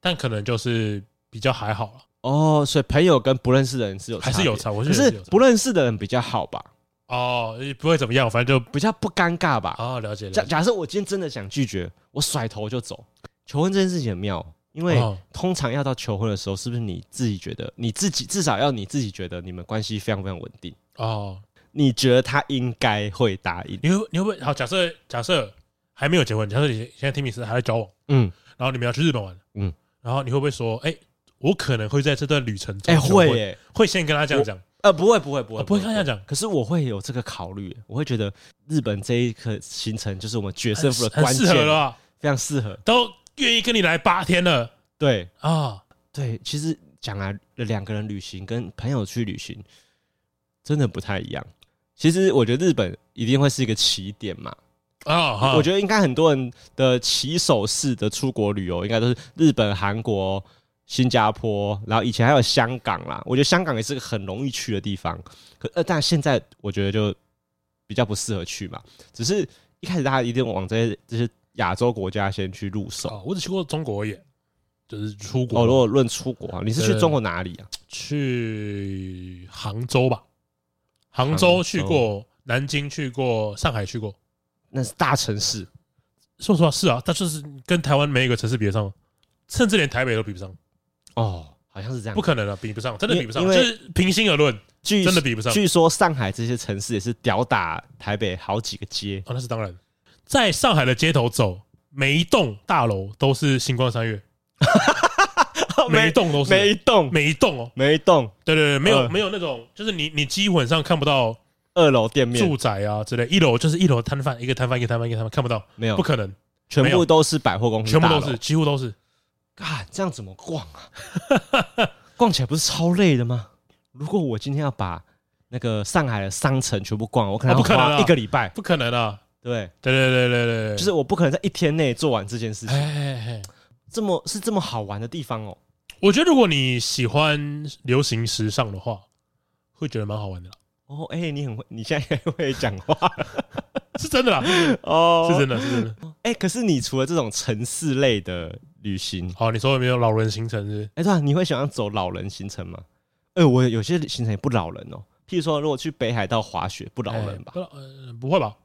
但可能就是比较还好了哦，所以朋友跟不认识的人是有还是有差，我觉得是不认识的人比较好吧？哦，不会怎么样，反正就比较不尴尬吧？哦，了解了。假假设我今天真的想拒绝，我甩头就走。求婚这件事情很妙，因为通常要到求婚的时候，是不是你自己觉得你自己至少要你自己觉得你们关系非常非常稳定哦？你觉得他应该会答应？你会你会不会好？假设假设还没有结婚，假设你现在 Timmy 是还在交往，嗯，然后你们要去日本玩，嗯。然后你会不会说，哎，我可能会在这段旅程中，哎，会，会先跟他这样讲，呃，不会，不会，不会，不会跟他这样讲。可是我会有这个考虑，我会觉得日本这一刻行程就是我们决胜负的关键，很适合了，非常适合，都愿意跟你来八天了。对啊，对，其实讲啊两个人旅行跟朋友去旅行真的不太一样。其实我觉得日本一定会是一个起点嘛。啊，我觉得应该很多人的起手式的出国旅游，应该都是日本、韩国、新加坡，然后以前还有香港啦。我觉得香港也是个很容易去的地方，可呃，但现在我觉得就比较不适合去嘛。只是一开始大家一定往这些这些亚洲国家先去入手。我只去过中国而已，就是出国。哦，如果论出国，你是去中国哪里啊？去杭州吧，杭州去过，南京去过，上海去过。那是大城市，说实话是啊，但就是跟台湾每一个城市比得上，甚至连台北都比不上。哦，好像是这样，不可能啊，比不上，真的比不上。就是平心而论，据真的比不上。据说上海这些城市也是吊打台北好几个街。哦，那是当然，在上海的街头走，每一栋大楼都是星光三月，每一栋都是，每一栋，每一栋哦，每一栋。对对对，没有没有那种，就是你你基本上看不到。二楼店面、住宅啊之类，一楼就是一楼摊贩，一个摊贩一个摊贩一个摊贩，看不到，没有，不可能，全部都是百货公司，全部都是，几乎都是。啊，这样怎么逛啊？逛起来不是超累的吗？如果我今天要把那个上海的商城全部逛，我可能要花一个礼拜，不可能啊！对对对对对对，就是我不可能在一天内做完这件事情。哎哎哎，这么是这么好玩的地方哦。我觉得如果你喜欢流行时尚的话，会觉得蛮好玩的。哦，哎、欸，你很会，你现在会讲话，是真的啦。哦，是真的，是真的。哎、欸，可是你除了这种城市类的旅行，好，你说有没有老人行程是，是？哎、欸，对啊，你会想要走老人行程吗？哎、欸，我有些行程也不老人哦。譬如说，如果去北海道滑雪，不老人吧？欸、不，呃，不会吧？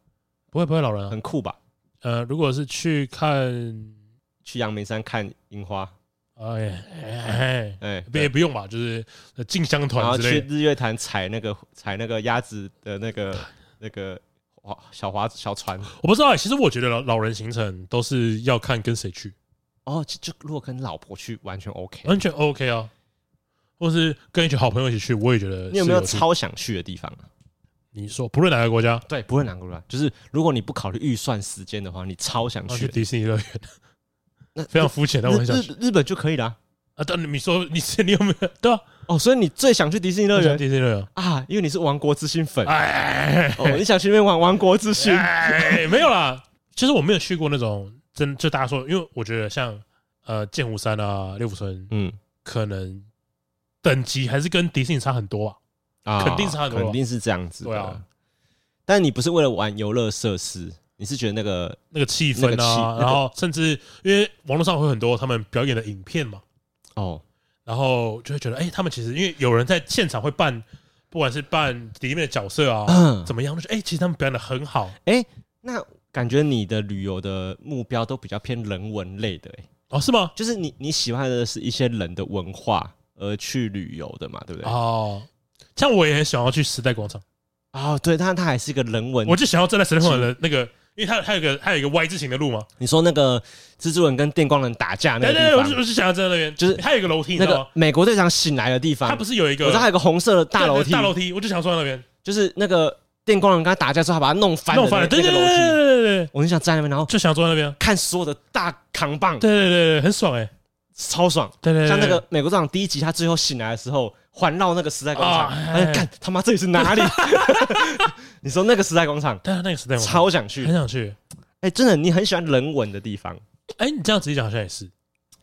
不会，不会老人、啊，很酷吧？呃，如果是去看去阳明山看樱花。哎哎哎，也也不用吧，就是进香团，然后去日月潭踩那个踩那个鸭子的那个那个划小划小船。我不知道、欸，其实我觉得老老人行程都是要看跟谁去。哦，就就如果跟老婆去，完全 OK，完全 OK 啊。或是跟一群好朋友一起去，我也觉得。你有没有超想去的地方啊？你说不论哪个国家，对，不论哪个国家，就是如果你不考虑预算时间的话，你超想去迪士尼乐园。那非常肤浅，但我很想去日本就可以了啊！啊，但你说你你有没有对啊？哦，所以你最想去迪士尼乐园？迪士尼乐园啊，因为你是王国之心粉。哎，哦，你想去那边玩王国之心？哎，没有啦，其实我没有去过那种真就大家说，因为我觉得像呃剑湖山啊、六福村，嗯，可能等级还是跟迪士尼差很多啊，啊肯定差很多，肯定是这样子。对啊，但你不是为了玩游乐设施。你是觉得那个那个气氛啊，然后甚至因为网络上会很多他们表演的影片嘛，哦，然后就会觉得，哎，他们其实因为有人在现场会扮，不管是扮里面的角色啊，怎么样，就哎，其实他们表演的很好，哎，那感觉你的旅游的目标都比较偏人文类的，哎，哦，是吗？就是你你喜欢的是一些人的文化而去旅游的嘛，对不对？哦，像我也很想要去时代广场，哦，对，但它还是一个人文，我就想要站在时代广场的那个。因为它它有个它有一个 Y 字形的路嘛，你说那个蜘蛛人跟电光人打架那个地方，对对，我是我是想要在那边，就是它有一个楼梯，那个美国队长醒来的地方，它不是有一个，我知道它有个红色的大楼梯，大楼梯，我就想坐在那边，就是那个电光人跟他打架之后，他把他弄翻，弄翻了，对对对对对，我很想站在那边，然后就想坐在那边。看所有的大扛棒，对对对，很爽哎，超爽，对对，像那个美国队长第一集他最后醒来的时候，环绕那个时代广场，哎，看他妈这里是哪里？你说那个时代广场，对啊，那个时代广场超想去，很想去。哎，真的，你很喜欢人文的地方。哎，你这样子一讲好像也是。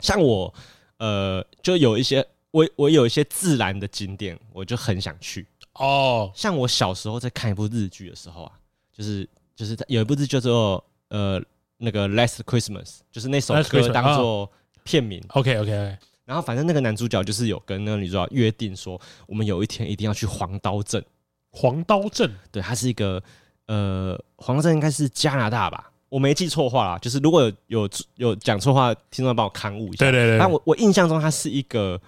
像我，呃，就有一些我我有一些自然的景点，我就很想去。哦，像我小时候在看一部日剧的时候啊，就是就是有一部日剧叫做呃那个《Last Christmas》，就是那首歌当做片名。OK OK OK。然后反正那个男主角就是有跟那个女主角约定说，我们有一天一定要去黄刀镇。黄刀镇，对，它是一个呃，黄刀镇应该是加拿大吧。我没记错话啦，就是如果有有有讲错话，听众帮我勘误一下。对对对。但我我印象中，它是一个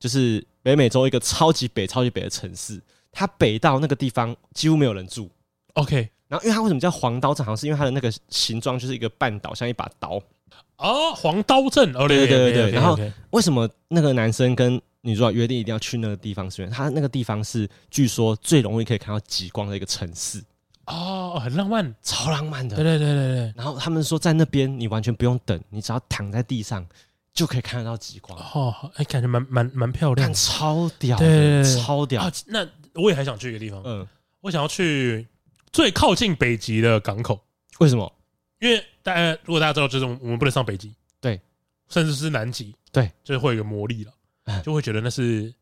就是北美洲一个超级北、超级北的城市。它北到那个地方几乎没有人住。OK。然后，因为它为什么叫黄刀镇？好像是因为它的那个形状就是一个半岛，像一把刀。哦，黄刀镇。哦，对对对对。然后，为什么那个男生跟女主角约定一定要去那个地方？是因为他那个地方是据说最容易可以看到极光的一个城市。哦，很浪漫，超浪漫的。对对对对对。然后他们说，在那边你完全不用等，你只要躺在地上就可以看得到极光。哦，哎，感觉蛮蛮蛮漂亮，超屌，对，超屌。那我也还想去一个地方，嗯，我想要去最靠近北极的港口。为什么？因为大家如果大家知道，就是我们不能上北极，对，甚至是南极，对，就是会有一个魔力了，就会觉得那是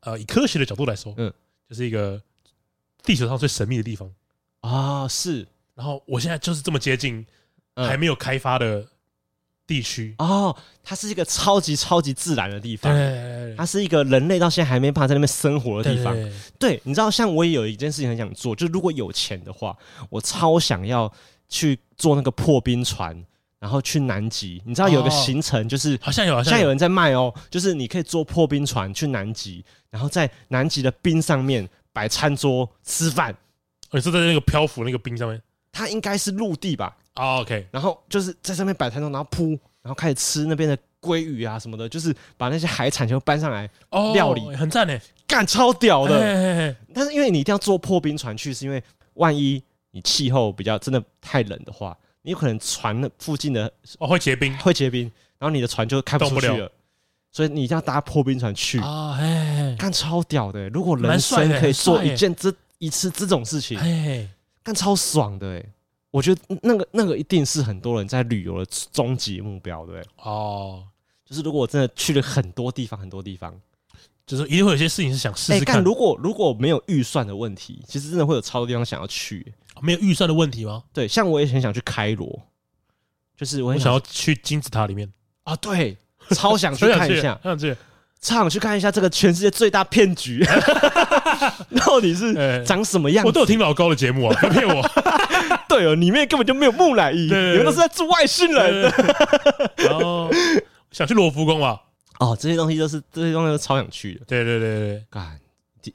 呃，以科学的角度来说，嗯，就是一个地球上最神秘的地方。啊，是，然后我现在就是这么接近还没有开发的地区。哦，它是一个超级超级自然的地方，它是一个人类到现在还没办法在那边生活的地方。对，你知道，像我也有一件事情很想做，就是如果有钱的话，我超想要去坐那个破冰船，然后去南极。你知道有个行程，就是好像有，好像有人在卖哦，就是你可以坐破冰船去南极，然后在南极的冰上面摆餐桌吃饭。你是在那个漂浮那个冰上面？它应该是陆地吧？OK，然后就是在上面摆摊，然后铺，然后开始吃那边的鲑鱼啊什么的，就是把那些海产全部搬上来料理，很赞诶，干超屌的。但是因为你一定要坐破冰船去，是因为万一你气候比较真的太冷的话，你有可能船的附近的哦会结冰，会结冰，然后你的船就开不出去了。所以你一定要搭破冰船去啊！哎，干超屌的！如果人生可以做一件这一次这种事情，哎，干超爽的！哎，我觉得那个那个一定是很多人在旅游的终极目标，对哦，就是如果我真的去了很多地方，很多地方，就是一定会有些事情是想试试看。如果如果没有预算的问题，其实真的会有超多地方想要去。没有预算的问题吗？对，像我也很想去开罗，就是我很想要去金字塔里面啊，对。超想去 看一下，超想去看一下这个全世界最大骗局，到底是长什么样子？我都有听老高的节目啊，别骗我。对哦，里面根本就没有木乃伊，你们都是在住外星人。然后想去罗浮宫啊，哦，这些东西都是这些东西都超想去的。对对对对，看，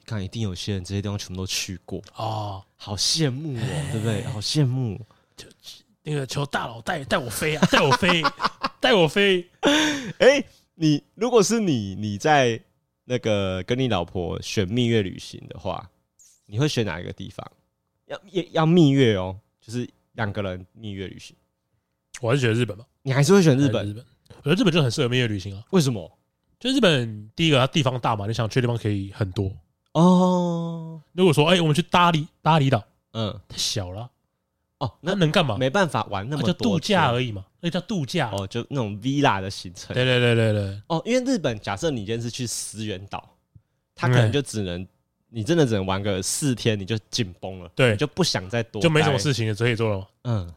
看一定有些人这些地方全部都去过哦，好羡慕哦，对不对？好羡慕。那个求大佬带带我飞啊，带我飞，带我飞。哎，你如果是你，你在那个跟你老婆选蜜月旅行的话，你会选哪一个地方？要要要蜜月哦，就是两个人蜜月旅行。我还是选日本吧。你还是会选日本？日本，我觉得日本就很适合蜜月旅行啊。为什么？就日本第一个，它地方大嘛，你想去的地方可以很多哦。如果说哎，我们去大理，大理岛，嗯，太小了。哦，那能干嘛？没办法玩那么多，就度假而已嘛。那叫度假哦，就那种 villa 的行程。对对对对对。哦，因为日本，假设你今天是去石垣岛，他可能就只能，你真的只能玩个四天，你就紧绷了，对，就不想再多，就没什么事情可以做了。嗯。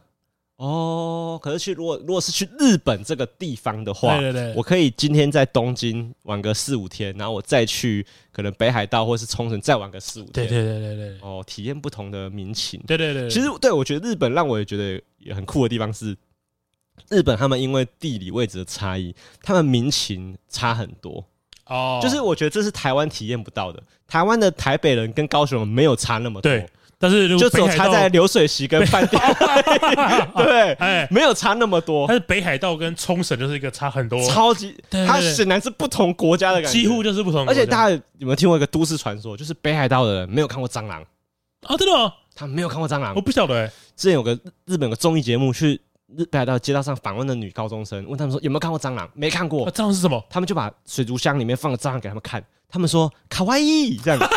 哦，可是去如果如果是去日本这个地方的话，对对对，我可以今天在东京玩个四五天，然后我再去可能北海道或是冲绳再玩个四五天。对对对对对。哦，体验不同的民情。对对对。其实对我觉得日本让我也觉得也很酷的地方是，日本他们因为地理位置的差异，他们民情差很多。哦。就是我觉得这是台湾体验不到的。台湾的台北人跟高雄人没有差那么多。对。但是就只有差在流水席跟饭店，对，哎，没有差那么多。但是北海道跟冲绳就是一个差很多，超级，它显然是不同国家的感觉，几乎就是不同。而且大家有没有听过一个都市传说，就是北海道的人没有看过蟑螂啊？真的吗？他没有看过蟑螂，我不晓得。之前有个日本有个综艺节目，去日北海道街道上访问的女高中生，问他们说有没有看过蟑螂？没看过。蟑螂是什么？他们就把水族箱里面放的蟑螂给他们看，他们说卡哇伊这样。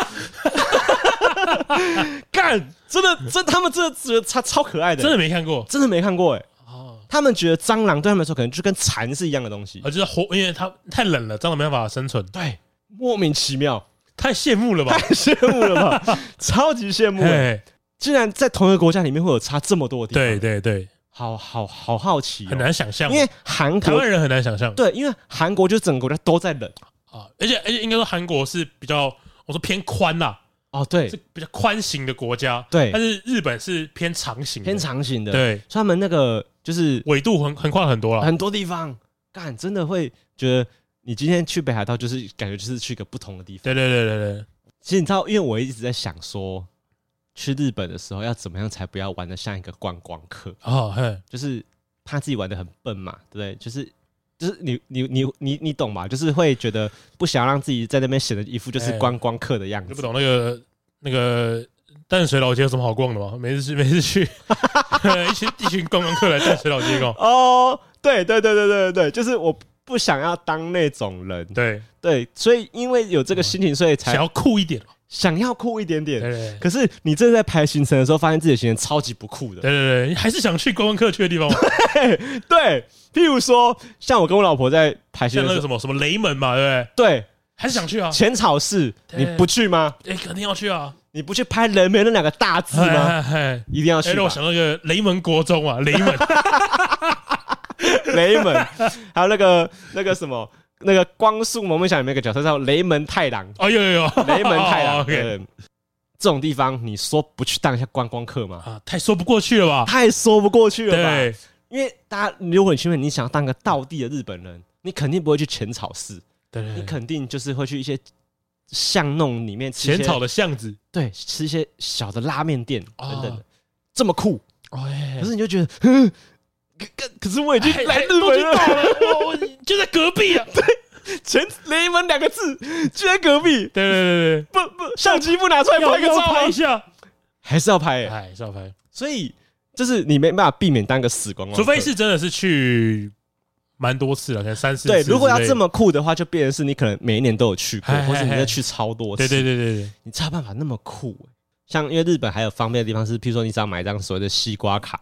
干，真的，真他们真的觉得超超可爱的，真的没看过，真的没看过哎。哦，他们觉得蟑螂对他们来说可能就跟蚕是一样的东西，啊，就是活，因为它太冷了，蟑螂没办法生存。对，莫名其妙，太羡慕了吧，太羡慕了吧，超级羡慕哎！竟然在同一个国家里面会有差这么多的地方，对对对，好好好好奇，很难想象，因为韩国台湾人很难想象，对，因为韩国就整个国家都在冷。啊，而且而且应该说韩国是比较，我说偏宽呐。哦，对，是比较宽型的国家，对，但是日本是偏长型，偏长型的，对，所以他们那个就是纬度很很宽很多了，很多地方，干真的会觉得你今天去北海道就是感觉就是去一个不同的地方，对对对对对。其实你知道，因为我一直在想说，去日本的时候要怎么样才不要玩的像一个观光客哦，嘿，就是怕自己玩的很笨嘛，对不对？就是。就是你你你你你懂吧？就是会觉得不想让自己在那边显得一副就是观光客的样子。就不懂那个那个淡水老街有什么好逛的吗？每次去每次去，一群一群观光客来淡水老街逛。哦，对对对对对对，就是我不想要当那种人。对对，所以因为有这个心情，所以才想要酷一点。想要酷一点点，可是你真的在排行程的时候，发现自己的行程超级不酷的。对对对，你 还是想去观光客去的地方。对 对，譬如说，像我跟我老婆在排行程，像那个什么什么雷门嘛，对不对？对，还是想去啊。浅草寺，你不去吗？哎，肯定要去啊！你不去拍雷门那两个大字吗？一定要去。让我想到一个雷门国中啊，雷门，雷门，还有那个那个什么。那个光速蒙面侠里面一个角色叫雷门太郎，哦有有有，雷门太郎，对，这种地方你说不去当一下观光客吗？啊，太说不过去了吧？太说不过去了吧？因为大家如果你请问你想要当个道地的日本人，你肯定不会去浅草寺，对，你肯定就是会去一些巷弄里面吃浅草的巷子，对，吃一些小的拉面店等等，这么酷，可是你就觉得。可可是我已经来日本了，我就在隔壁啊！对，前雷门两个字就在隔壁。对对对对，不不，相机不拿出来拍个照拍一下，还是要拍，还是要拍。所以就是你没办法避免当个死光光，除非是真的是去蛮多次了，可能三四次。对，如果要这么酷的话，就变成是你可能每一年都有去过，或者你要去超多次。对对对对对，你才有办法那么酷。像因为日本还有方便的地方是，譬如说你只要买一张所谓的西瓜卡，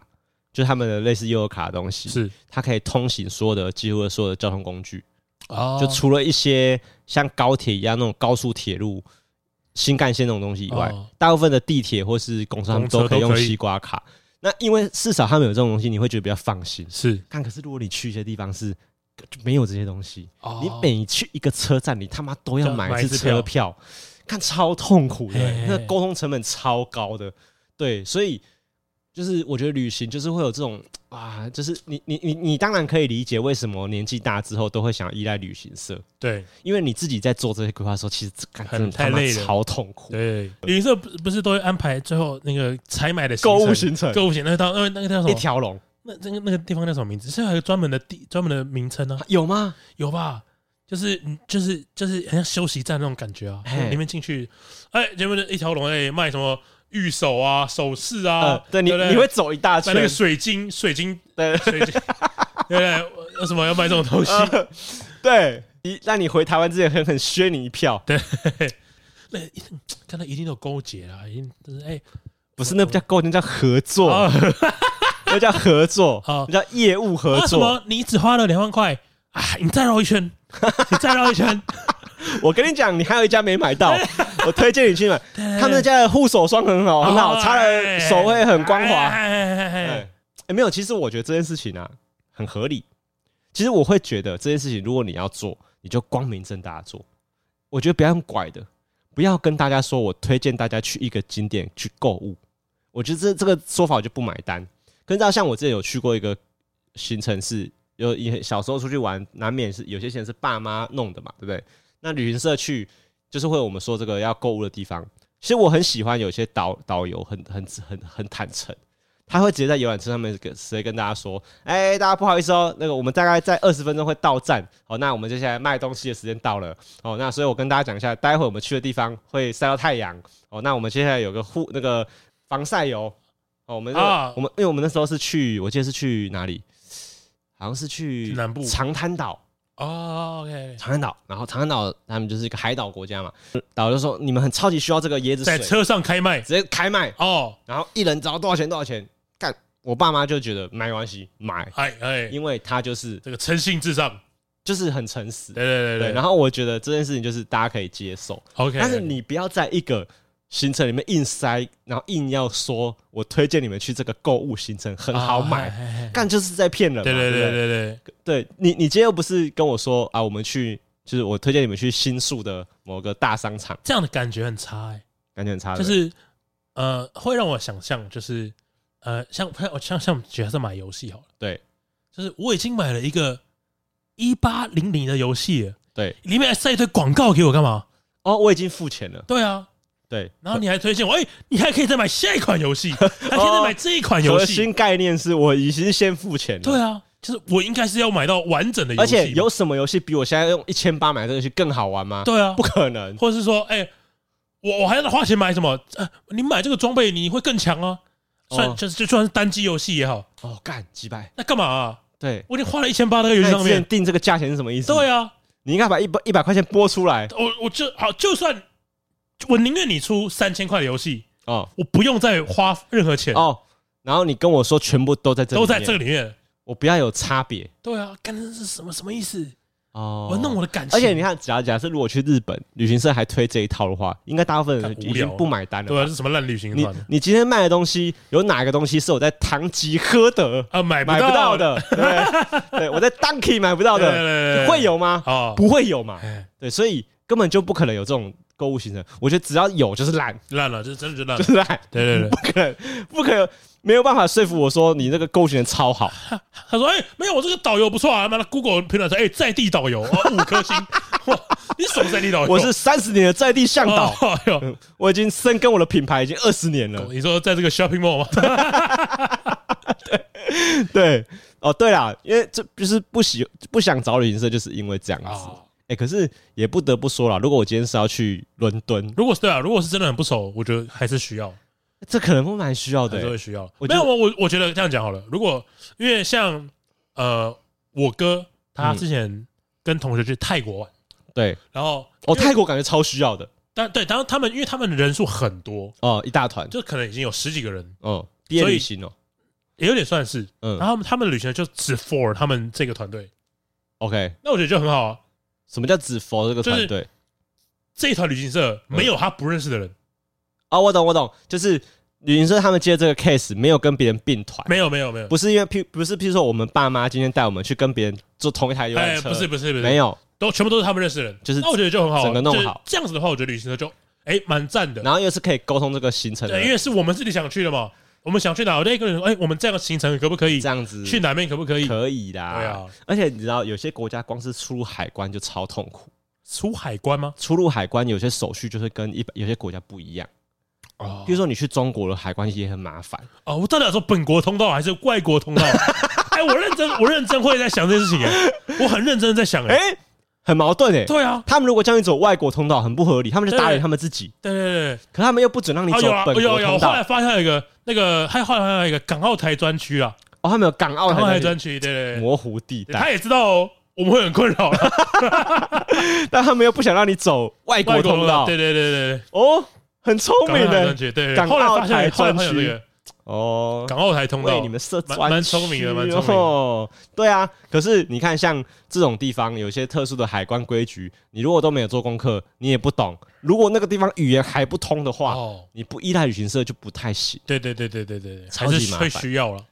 就是他们的类似悠游卡的东西，是它可以通行所有的几乎所有的交通工具。哦，就除了一些像高铁一样那种高速铁路、新干线那种东西以外，大部分的地铁或是公车他们都可以用西瓜卡。那因为至少他们有这种东西，你会觉得比较放心。是，但可是如果你去一些地方是就没有这些东西，你每去一个车站，你他妈都要买一次车票，看超痛苦的，那沟通成本超高的。对，所以。就是我觉得旅行就是会有这种 啊，就是你你你你当然可以理解为什么年纪大之后都会想要依赖旅行社，对，因为你自己在做这些规划的时候，其实很太累了，超痛苦。对，旅行社不不是都会安排最后那个采买的购物行程，购物行程到那个那个叫什么？一条龙。那那个那个地方叫什么名字？是有一个专门的地专门的名称呢？有吗？有吧？就是就是就是很像休息站那种感觉啊，里面进去，哎，前面的一条龙哎卖什么？玉手啊，首饰啊，呃、对你你会走一大圈。那个水晶，水晶，对，水晶，对不对？为什么要卖这种东西？呃、对，一让你回台湾之前狠狠削你一票。对，那看到一定有勾结啊，一定就是哎，不是那不叫勾结，那叫合作，哦、那叫合作，那叫业务合作。啊、什么？你只花了两万块啊？你再绕一圈，你再绕一圈。我跟你讲，你还有一家没买到，我推荐你去买。他们家的护手霜很好，很好，擦了手会很光滑。哎，没有，其实我觉得这件事情啊很合理。其实我会觉得这件事情，如果你要做，你就光明正大做。我觉得不要用拐的，不要跟大家说我推荐大家去一个景点去购物。我觉得这这个说法我就不买单。跟大家像我之前有去过一个行程，是有以小时候出去玩，难免是有些钱是爸妈弄的嘛，对不对？那旅行社去，就是会我们说这个要购物的地方。其实我很喜欢有些导导游很很很很坦诚，他会直接在游览车上面跟直接跟大家说：“哎，大家不好意思哦，那个我们大概在二十分钟会到站。哦，那我们接下来卖东西的时间到了。哦，那所以我跟大家讲一下，待会我们去的地方会晒到太阳。哦，那我们接下来有个护那个防晒油。哦，我们我们因为我们那时候是去，我记得是去哪里？好像是去南部长滩岛。”哦、oh,，OK，长滩岛，然后长滩岛他们就是一个海岛国家嘛，导游就说你们很超级需要这个椰子水，在车上开卖，直接开卖。哦，oh. 然后一人只要多少钱多少钱，干，我爸妈就觉得没关系，买，哎哎，因为他就是这个诚信至上，就是很诚实，对对对对，对，然后我觉得这件事情就是大家可以接受，OK，但是你不要在一个。行程里面硬塞，然后硬要说，我推荐你们去这个购物行程很好买，干就是在骗人。对对对对？对，对你你今天又不是跟我说啊，我们去就是我推荐你们去新宿的某个大商场，这样的感觉很差哎，感觉很差，就是呃会让我想象就是呃像我像像假设买游戏好了，对，就是我已经买了一个一八零零的游戏，对，里面还塞一堆广告给我干嘛？哦，我已经付钱了，对啊。对，然后你还推荐我，哎，你还可以再买下一款游戏，还可以再买这一款游戏。核心概念是我已经先付钱了。对啊，就是我应该是要买到完整的游戏。而且有什么游戏比我现在用一千八买这个游戏更好玩吗？对啊，不可能。或者是说，哎，我我还要花钱买什么？呃，你买这个装备你会更强啊。算就是就算是单机游戏也好。哦，干几百？那干嘛啊？对，我已经花了一千八那个游戏上面定这个价钱是什么意思？对啊，你应该把一百一百块钱拨出来。我我就好，就算。我宁愿你出三千块的游戏哦，我不用再花任何钱哦。然后你跟我说全部都在这里面，都在这里面，我不要有差别。对啊，干这是什么什么意思？哦，我弄我的感情。而且你看，假假设如果去日本旅行社还推这一套的话，应该大部分人已经不买单了。对啊，是什么烂旅行团？你你今天卖的东西有哪个东西是我在唐吉诃德啊买买不到的？对，对，我在 Donkey 买不到的，会有吗？哦，不会有嘛。对，所以根本就不可能有这种。购物行程，我觉得只要有就是烂，烂了，就是真的就烂，就是烂。对对对，不可能，不可能，没有办法说服我说你那个购物行程超好。他说：“哎、欸，没有，我这个导游不错啊。”妈的，Google 评论说：“哎、欸，在地导游，五颗星。”哇，你什么在地导游？我是三十年的在地向导、哦哎，我已经深耕我的品牌已经二十年了。你说在这个 shopping mall 吗？对对哦，对啦，因为这就是不喜不想找旅行社，就是因为这样子。哦哎、欸，可是也不得不说了，如果我今天是要去伦敦，如果是对啊，如果是真的很不熟，我觉得还是需要，这可能会蛮需要的、欸，会需要。没有我我我觉得这样讲好了，如果因为像呃我哥他之前跟同学去泰国玩，对，然后哦，泰国感觉超需要的，但对，当他们因为他们的人数很多哦，一大团，就可能已经有十几个人，哦，毕业旅行哦，也有点算是，嗯，然后他们他们的旅行就只 for 他们这个团队，OK，那我觉得就很好啊。什么叫只 for 这个团队？这一团旅行社没有他不认识的人。哦，我懂我懂，就是。旅行社他们接这个 case 没有跟别人并团，没有没有没有，不是因为譬不是譬如说我们爸妈今天带我们去跟别人坐同一台游览车，不是不是不是，没有，都全部都是他们认识的人，就是那我觉得就很好，整个弄好。这样子的话，我觉得旅行社就哎蛮赞的，然后又是可以沟通这个行程的，对，因为是我们自己想去的嘛，我们想去哪，我就一个人说，哎，我们这样的行程可不可以这样子去哪边可不可以？可以的，对啊，而且你知道有些国家光是出入海关就超痛苦，出海关吗？出入海关有些手续就是跟一般有些国家不一样。哦，比如说你去中国的海关也很麻烦哦。我到底要说本国通道还是外国通道？哎，我认真，我认真会在想这件事情哎，我很认真在想哎，很矛盾哎。对啊，他们如果叫你走外国通道，很不合理，他们就打脸他们自己。对对对，可他们又不准让你走本国通道。有有有，后来发现有一个那个，还后来还有一个港澳台专区啊。哦，他们有港澳台专区，对对，模糊地带。他也知道我们会很困扰，但他们又不想让你走外国通道。对对对对，哦。很聪明的，对，港澳台专区哦，港澳台通道，你们设专蛮聪明的，蛮聪明哦。对啊，可是你看，像这种地方有些特殊的海关规矩，你如果都没有做功课，你也不懂。如果那个地方语言还不通的话，你不依赖旅行社就不太行。对对对对对对，超级麻烦，会需要了。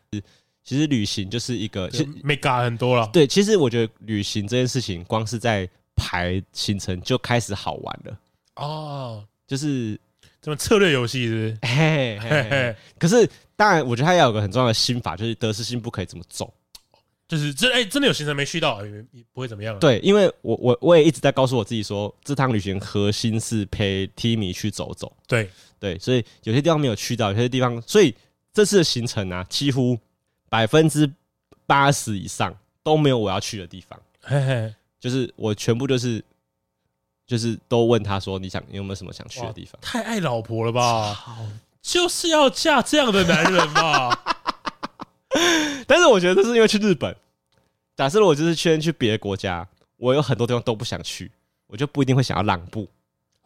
其实旅行就是一个，其实没嘎很多了。对，其实我觉得旅行这件事情，光是在排行程就开始好玩了。哦，就是。什么策略游戏是不是？嘿嘿嘿。可是，当然，我觉得他要有个很重要的心法，就是得失心不可以这么重。就是真哎，真的有行程没去到，也不会怎么样。对，因为我我我也一直在告诉我自己说，这趟旅行核心是陪 Timmy 去走走。对对，所以有些地方没有去到，有些地方，所以这次的行程啊，几乎百分之八十以上都没有我要去的地方。嘿嘿，就是我全部就是。就是都问他说，你想你有没有什么想去的地方？太爱老婆了吧？就是要嫁这样的男人嘛？但是我觉得这是因为去日本。假设我就是先去别的国家，我有很多地方都不想去，我就不一定会想要让步。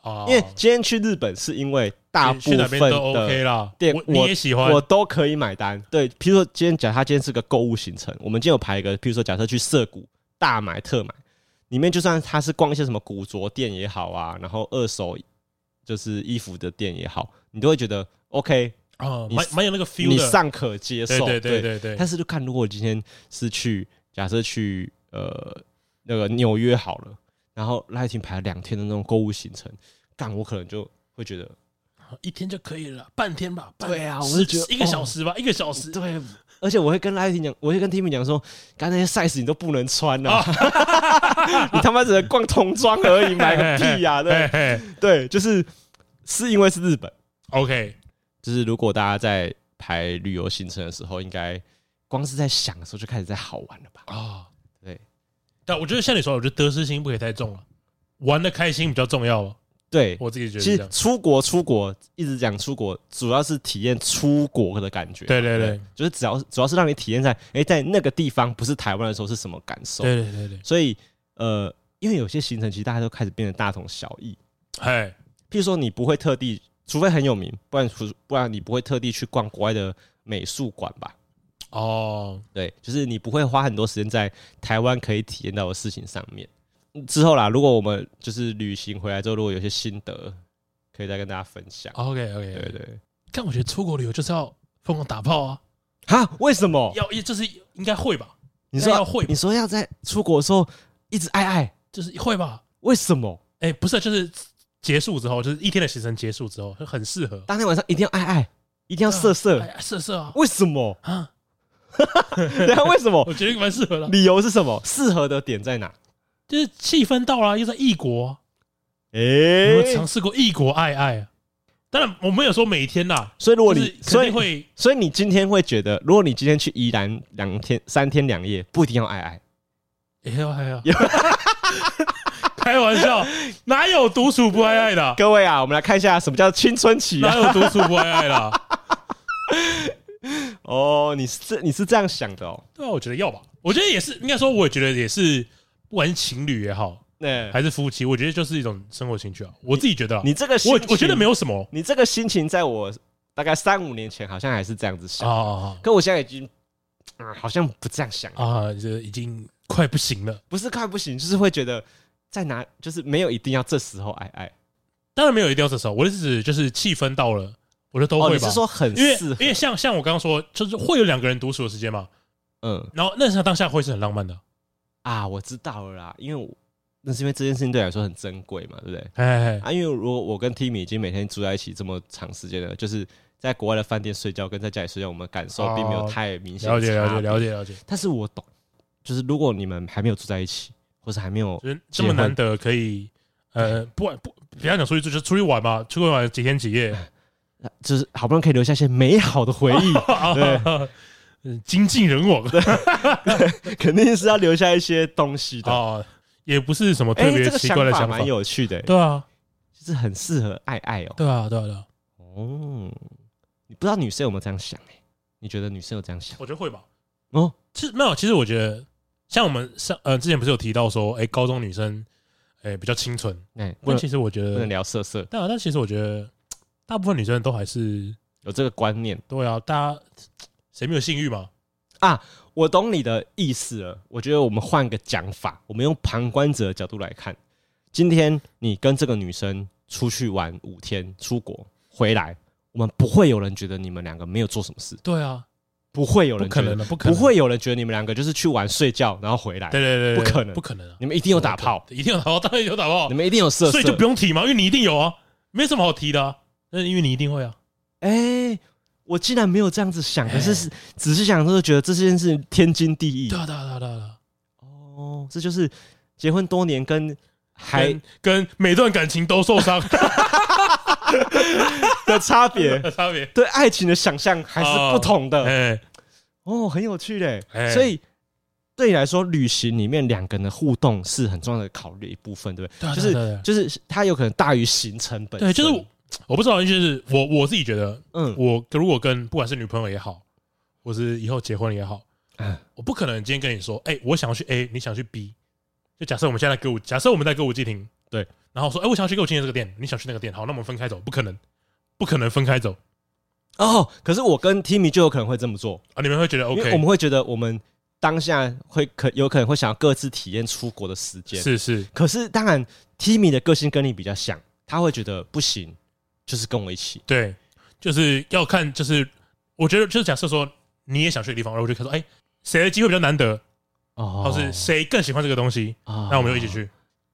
哦，因为今天去日本是因为大部分的店我你也喜欢，我都可以买单。对，譬如说今天假设他今天是个购物行程，我们今天有排一个，譬如说假设去涩谷大买特买。里面就算他是逛一些什么古着店也好啊，然后二手就是衣服的店也好，你都会觉得 OK 啊，蛮蛮有那个 feel 你尚可接受。对对对对。但是就看，如果今天是去假设去呃那个纽约好了，然后赖廷排了两天的那种购物行程，干我可能就会觉得一天就可以了，半天吧。对啊，我是觉得一个小时吧，一个小时。对。而且我会跟赖廷讲，我会跟 Timmy 讲说，刚才那些 size 你都不能穿啊！你他妈只能逛童装而已，买个屁呀！对对，就是是因为是日本，OK，就是如果大家在排旅游行程的时候，应该光是在想的时候就开始在好玩了吧？啊，对。但我觉得像你说，我觉得得失心不可以太重了，玩的开心比较重要。对，我自己觉得，其实出国出国一直讲出国，主要是体验出国的感觉。对对对，就是只要主要是让你体验在哎，在那个地方不是台湾的时候是什么感受。对对对对。所以呃，因为有些行程其实大家都开始变得大同小异。哎，譬如说你不会特地，除非很有名，不然不不然你不会特地去逛国外的美术馆吧？哦，对，就是你不会花很多时间在台湾可以体验到的事情上面。之后啦，如果我们就是旅行回来之后，如果有些心得，可以再跟大家分享。OK OK，对，对对。但我觉得出国旅游就是要疯狂打炮啊！哈？为什么？要，就是应该会吧？你说要会？你说要在出国的时候一直爱爱，就是会吧？为什么？哎、欸，不是，就是结束之后，就是一天的行程结束之后，就很适合。当天晚上一定要爱爱，一定要色色，啊、色色啊？为什么？啊？为什么？我觉得蛮适合的。理由是什么？适合的点在哪？就是气氛到了，又在异国，哎，有没有尝试过异国爱爱啊？当然，我没有说每天啦。所以，如果你所以会，所以你今天会觉得，如果你今天去宜兰两天、三天两夜，不一定要爱爱。哎呦哎呦，开玩笑，哪有独处不爱爱的？各位啊，我们来看一下什么叫青春期，哪有独处不爱爱的？哦，你是这你是这样想的哦？对啊，我觉得要吧。我觉得也是，应该说，我也觉得也是，不管是情侣也好，对，还是夫妻，我觉得就是一种生活情趣啊。我自己觉得，你这个我我觉得没有什么，你这个心情在我大概三五年前好像还是这样子想啊，可我现在已经，嗯，好像不这样想啊，就已经快不行了。不是快不行，就是会觉得在哪，就是没有一定要这时候爱爱。当然没有一定要这时候，我的意思就是气氛到了，我觉得都会吧。你是说很因为因为像像我刚刚说，就是会有两个人独处的时间嘛。嗯，然后那时候当下会是很浪漫的啊，我知道了啦，因为我那是因为这件事情对我来说很珍贵嘛，对不对？哎啊，因为如果我跟 Timmy 已经每天住在一起这么长时间了，就是在国外的饭店睡觉跟在家里睡觉，我们感受并没有太明显。了解了解了解了解。但是我懂，就是如果你们还没有住在一起，或是还没有这么难得可以，呃，不不不要讲出去住，就是出去玩嘛，出去玩几天几夜，就是好不容易可以留下一些美好的回忆，对。嗯，精尽人亡，肯定是要留下一些东西的哦，也不是什么特别奇怪的想法，蛮有趣的。对啊，就是很适合爱爱哦。对啊，对啊，对啊。哦，你不知道女生有没有这样想？哎，你觉得女生有这样想？我觉得会吧。哦，其实没有，其实我觉得像我们上呃之前不是有提到说，哎，高中女生哎比较清纯，哎，但其实我觉得不能聊色色。但但其实我觉得大部分女生都还是有这个观念。对啊，大家。谁没有性欲吗？啊，我懂你的意思了。我觉得我们换个讲法，我们用旁观者的角度来看。今天你跟这个女生出去玩五天，出国回来，我们不会有人觉得你们两个没有做什么事。对啊，不会有人可能的，不可能，不会有人觉得你们两个就是去玩睡觉，然后回来。对对对，不可能，不可能啊！你们一定有打炮，一定有打炮，当然有打炮。你们一定有色，所以就不用提嘛，因为你一定有啊，没什么好提的啊。那因为你一定会啊，哎。我竟然没有这样子想，可是是只是想，就是觉得这件事天经地义。对啊，对啊，对啊，哦，这就是结婚多年跟还跟每段感情都受伤 的差别，差别对爱情的想象还是不同的。哎，哦，很有趣嘞。所以对你来说，旅行里面两个人的互动是很重要的考虑一部分，对不对？就是就是它有可能大于行程本身。对，就是。我不知道，就是我我自己觉得，嗯，我如果跟不管是女朋友也好，或是以后结婚也好，嗯，我不可能今天跟你说，哎，我想要去 A，你想去 B，就假设我们现在歌舞，假设我们在歌舞伎町，对，然后说，哎，我想要去歌舞伎町这个店，你想去那个店，好，那我们分开走，不可能，不可能分开走。哦，可是我跟 Timmy 就有可能会这么做啊，你们会觉得 OK？我们会觉得我们当下会可有可能会想要各自体验出国的时间，是是。可是当然，Timmy 的个性跟你比较像，他会觉得不行。就是跟我一起，对，就是要看，就是我觉得，就是假设说你也想去的地方，然后我就可以说，哎，谁的机会比较难得，哦，或是谁更喜欢这个东西，那我们就一起去。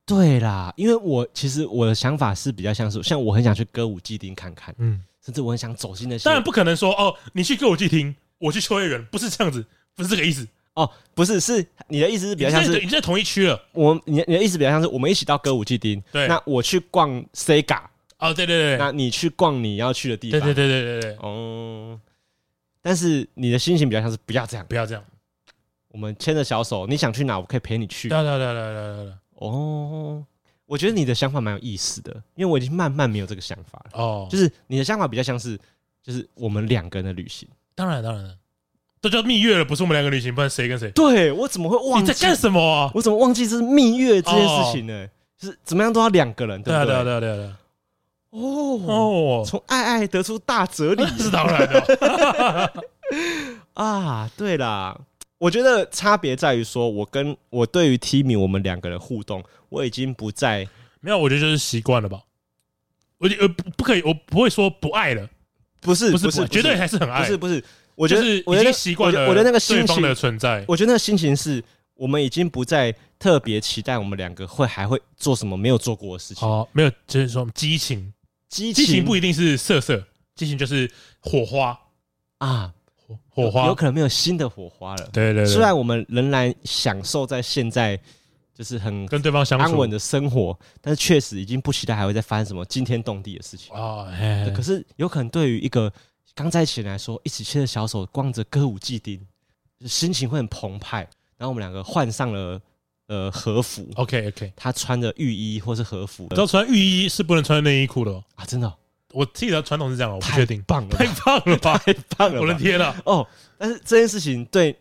对啦，因为我其实我的想法是比较像是，像我很想去歌舞伎町看看，嗯，甚至我很想走进那些。当然不可能说，哦，你去歌舞伎町，我去秋叶原，不是这样子，不是这个意思。哦，不是，是你的意思是比较像是你在同一区了。我，你你的意思比较像是我们一起到歌舞伎町，对，那我去逛 Sega。哦，对对对，那你去逛你要去的地方，对对对对对对，哦，但是你的心情比较像是不要这样，不要这样，我们牵着小手，你想去哪，我可以陪你去。对对对对对对对，哦，我觉得你的想法蛮有意思的，因为我已经慢慢没有这个想法了。哦，就是你的想法比较像是，就是我们两个人的旅行。当然当然了，都叫蜜月了，不是我们两个旅行，不然谁跟谁？对，我怎么会忘记？你在干什么啊？我怎么忘记这是蜜月这件事情呢？就是怎么样都要两个人，对不对？对对对对。哦哦，从爱爱得出大哲理 是当然的 啊！对啦，我觉得差别在于说，我跟我对于 Timmy 我们两个人互动，我已经不再没有，我觉得就是习惯了吧。我呃不不可以，我不会说不爱了，不是不是不是，绝对还是很爱，不是不是。我觉得我已经习惯了，我的那个心情的存在，我觉得那个心情是我们已经不再特别期待我们两个会还会做什么没有做过的事情。哦，没有，就是说激情。激情，激情不一定是色色，激情就是火花啊，火火花有，有可能没有新的火花了。对对对，虽然我们仍然享受在现在就是很跟对方相处安稳的生活，但是确实已经不期待还会再发生什么惊天动地的事情啊。可是有可能对于一个刚在一起来说，一起牵着小手逛着歌舞伎町，心情会很澎湃。然后我们两个换上了。呃，和服，OK OK，他穿着浴衣或是和服，你知道穿浴衣是不能穿内衣裤的啊？真的，我记得传统是这样，我不确定。棒了，太棒了吧，太棒了！我的天呐！哦，但是这件事情对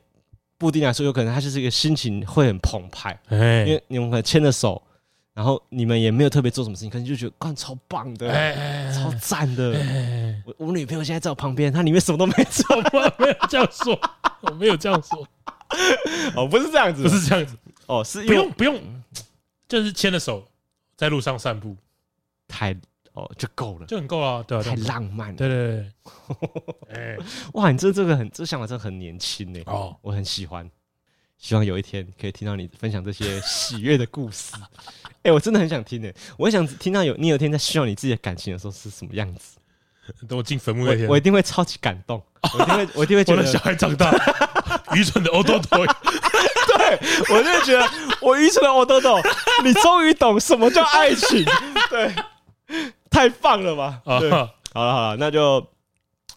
布丁来说，有可能他就是一个心情会很澎湃，哎，因为你们可能牵着手，然后你们也没有特别做什么事情，可能就觉得干超棒的，哎，超赞的。哎，我我女朋友现在在我旁边，她里面什么都没做，我没有这样说，我没有这样说，哦，不是这样子，不是这样子，哦，是不用不用，就是牵着手在路上散步，太哦就够了，就很够了，对，太浪漫了，对对对，哎，哇，你这这个很这想法真的很年轻呢，哦，我很喜欢。希望有一天可以听到你分享这些喜悦的故事。哎、欸，我真的很想听呢，我很想听到有你有一天在需要你自己的感情的时候是什么样子。等我进坟墓那天，我一定会超级感动。我一定会，我一定会觉得我的小孩长大，愚蠢的欧豆豆。对，我就会觉得我愚蠢的欧豆豆，你终于懂什么叫爱情。对，太棒了吧？对，好了好了，那就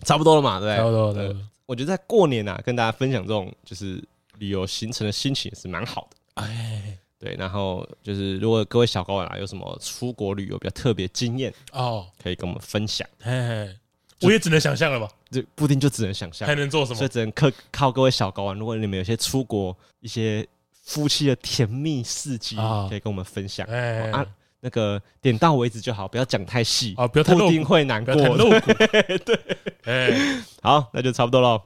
差不多了嘛，对不对？差不多，对。我觉得在过年啊，跟大家分享这种就是。旅游行程的心情也是蛮好的，哎，对，然后就是如果各位小高玩啊有什么出国旅游比较特别经验哦，可以跟我们分享。哎，我也只能想象了吧，这布丁就只能想象，还能做什么？所以只能靠靠各位小高玩。如果你们有些出国一些夫妻的甜蜜事迹，可以跟我们分享。哎，啊，那个点到为止就好，不要讲太细啊，不要太露骨，布丁会难过。对，哎，好，那就差不多喽。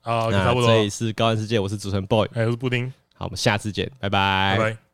好，差不多。这里是高安世界，我是主持人 boy，我是布丁。好，我们下次见，拜拜。拜拜。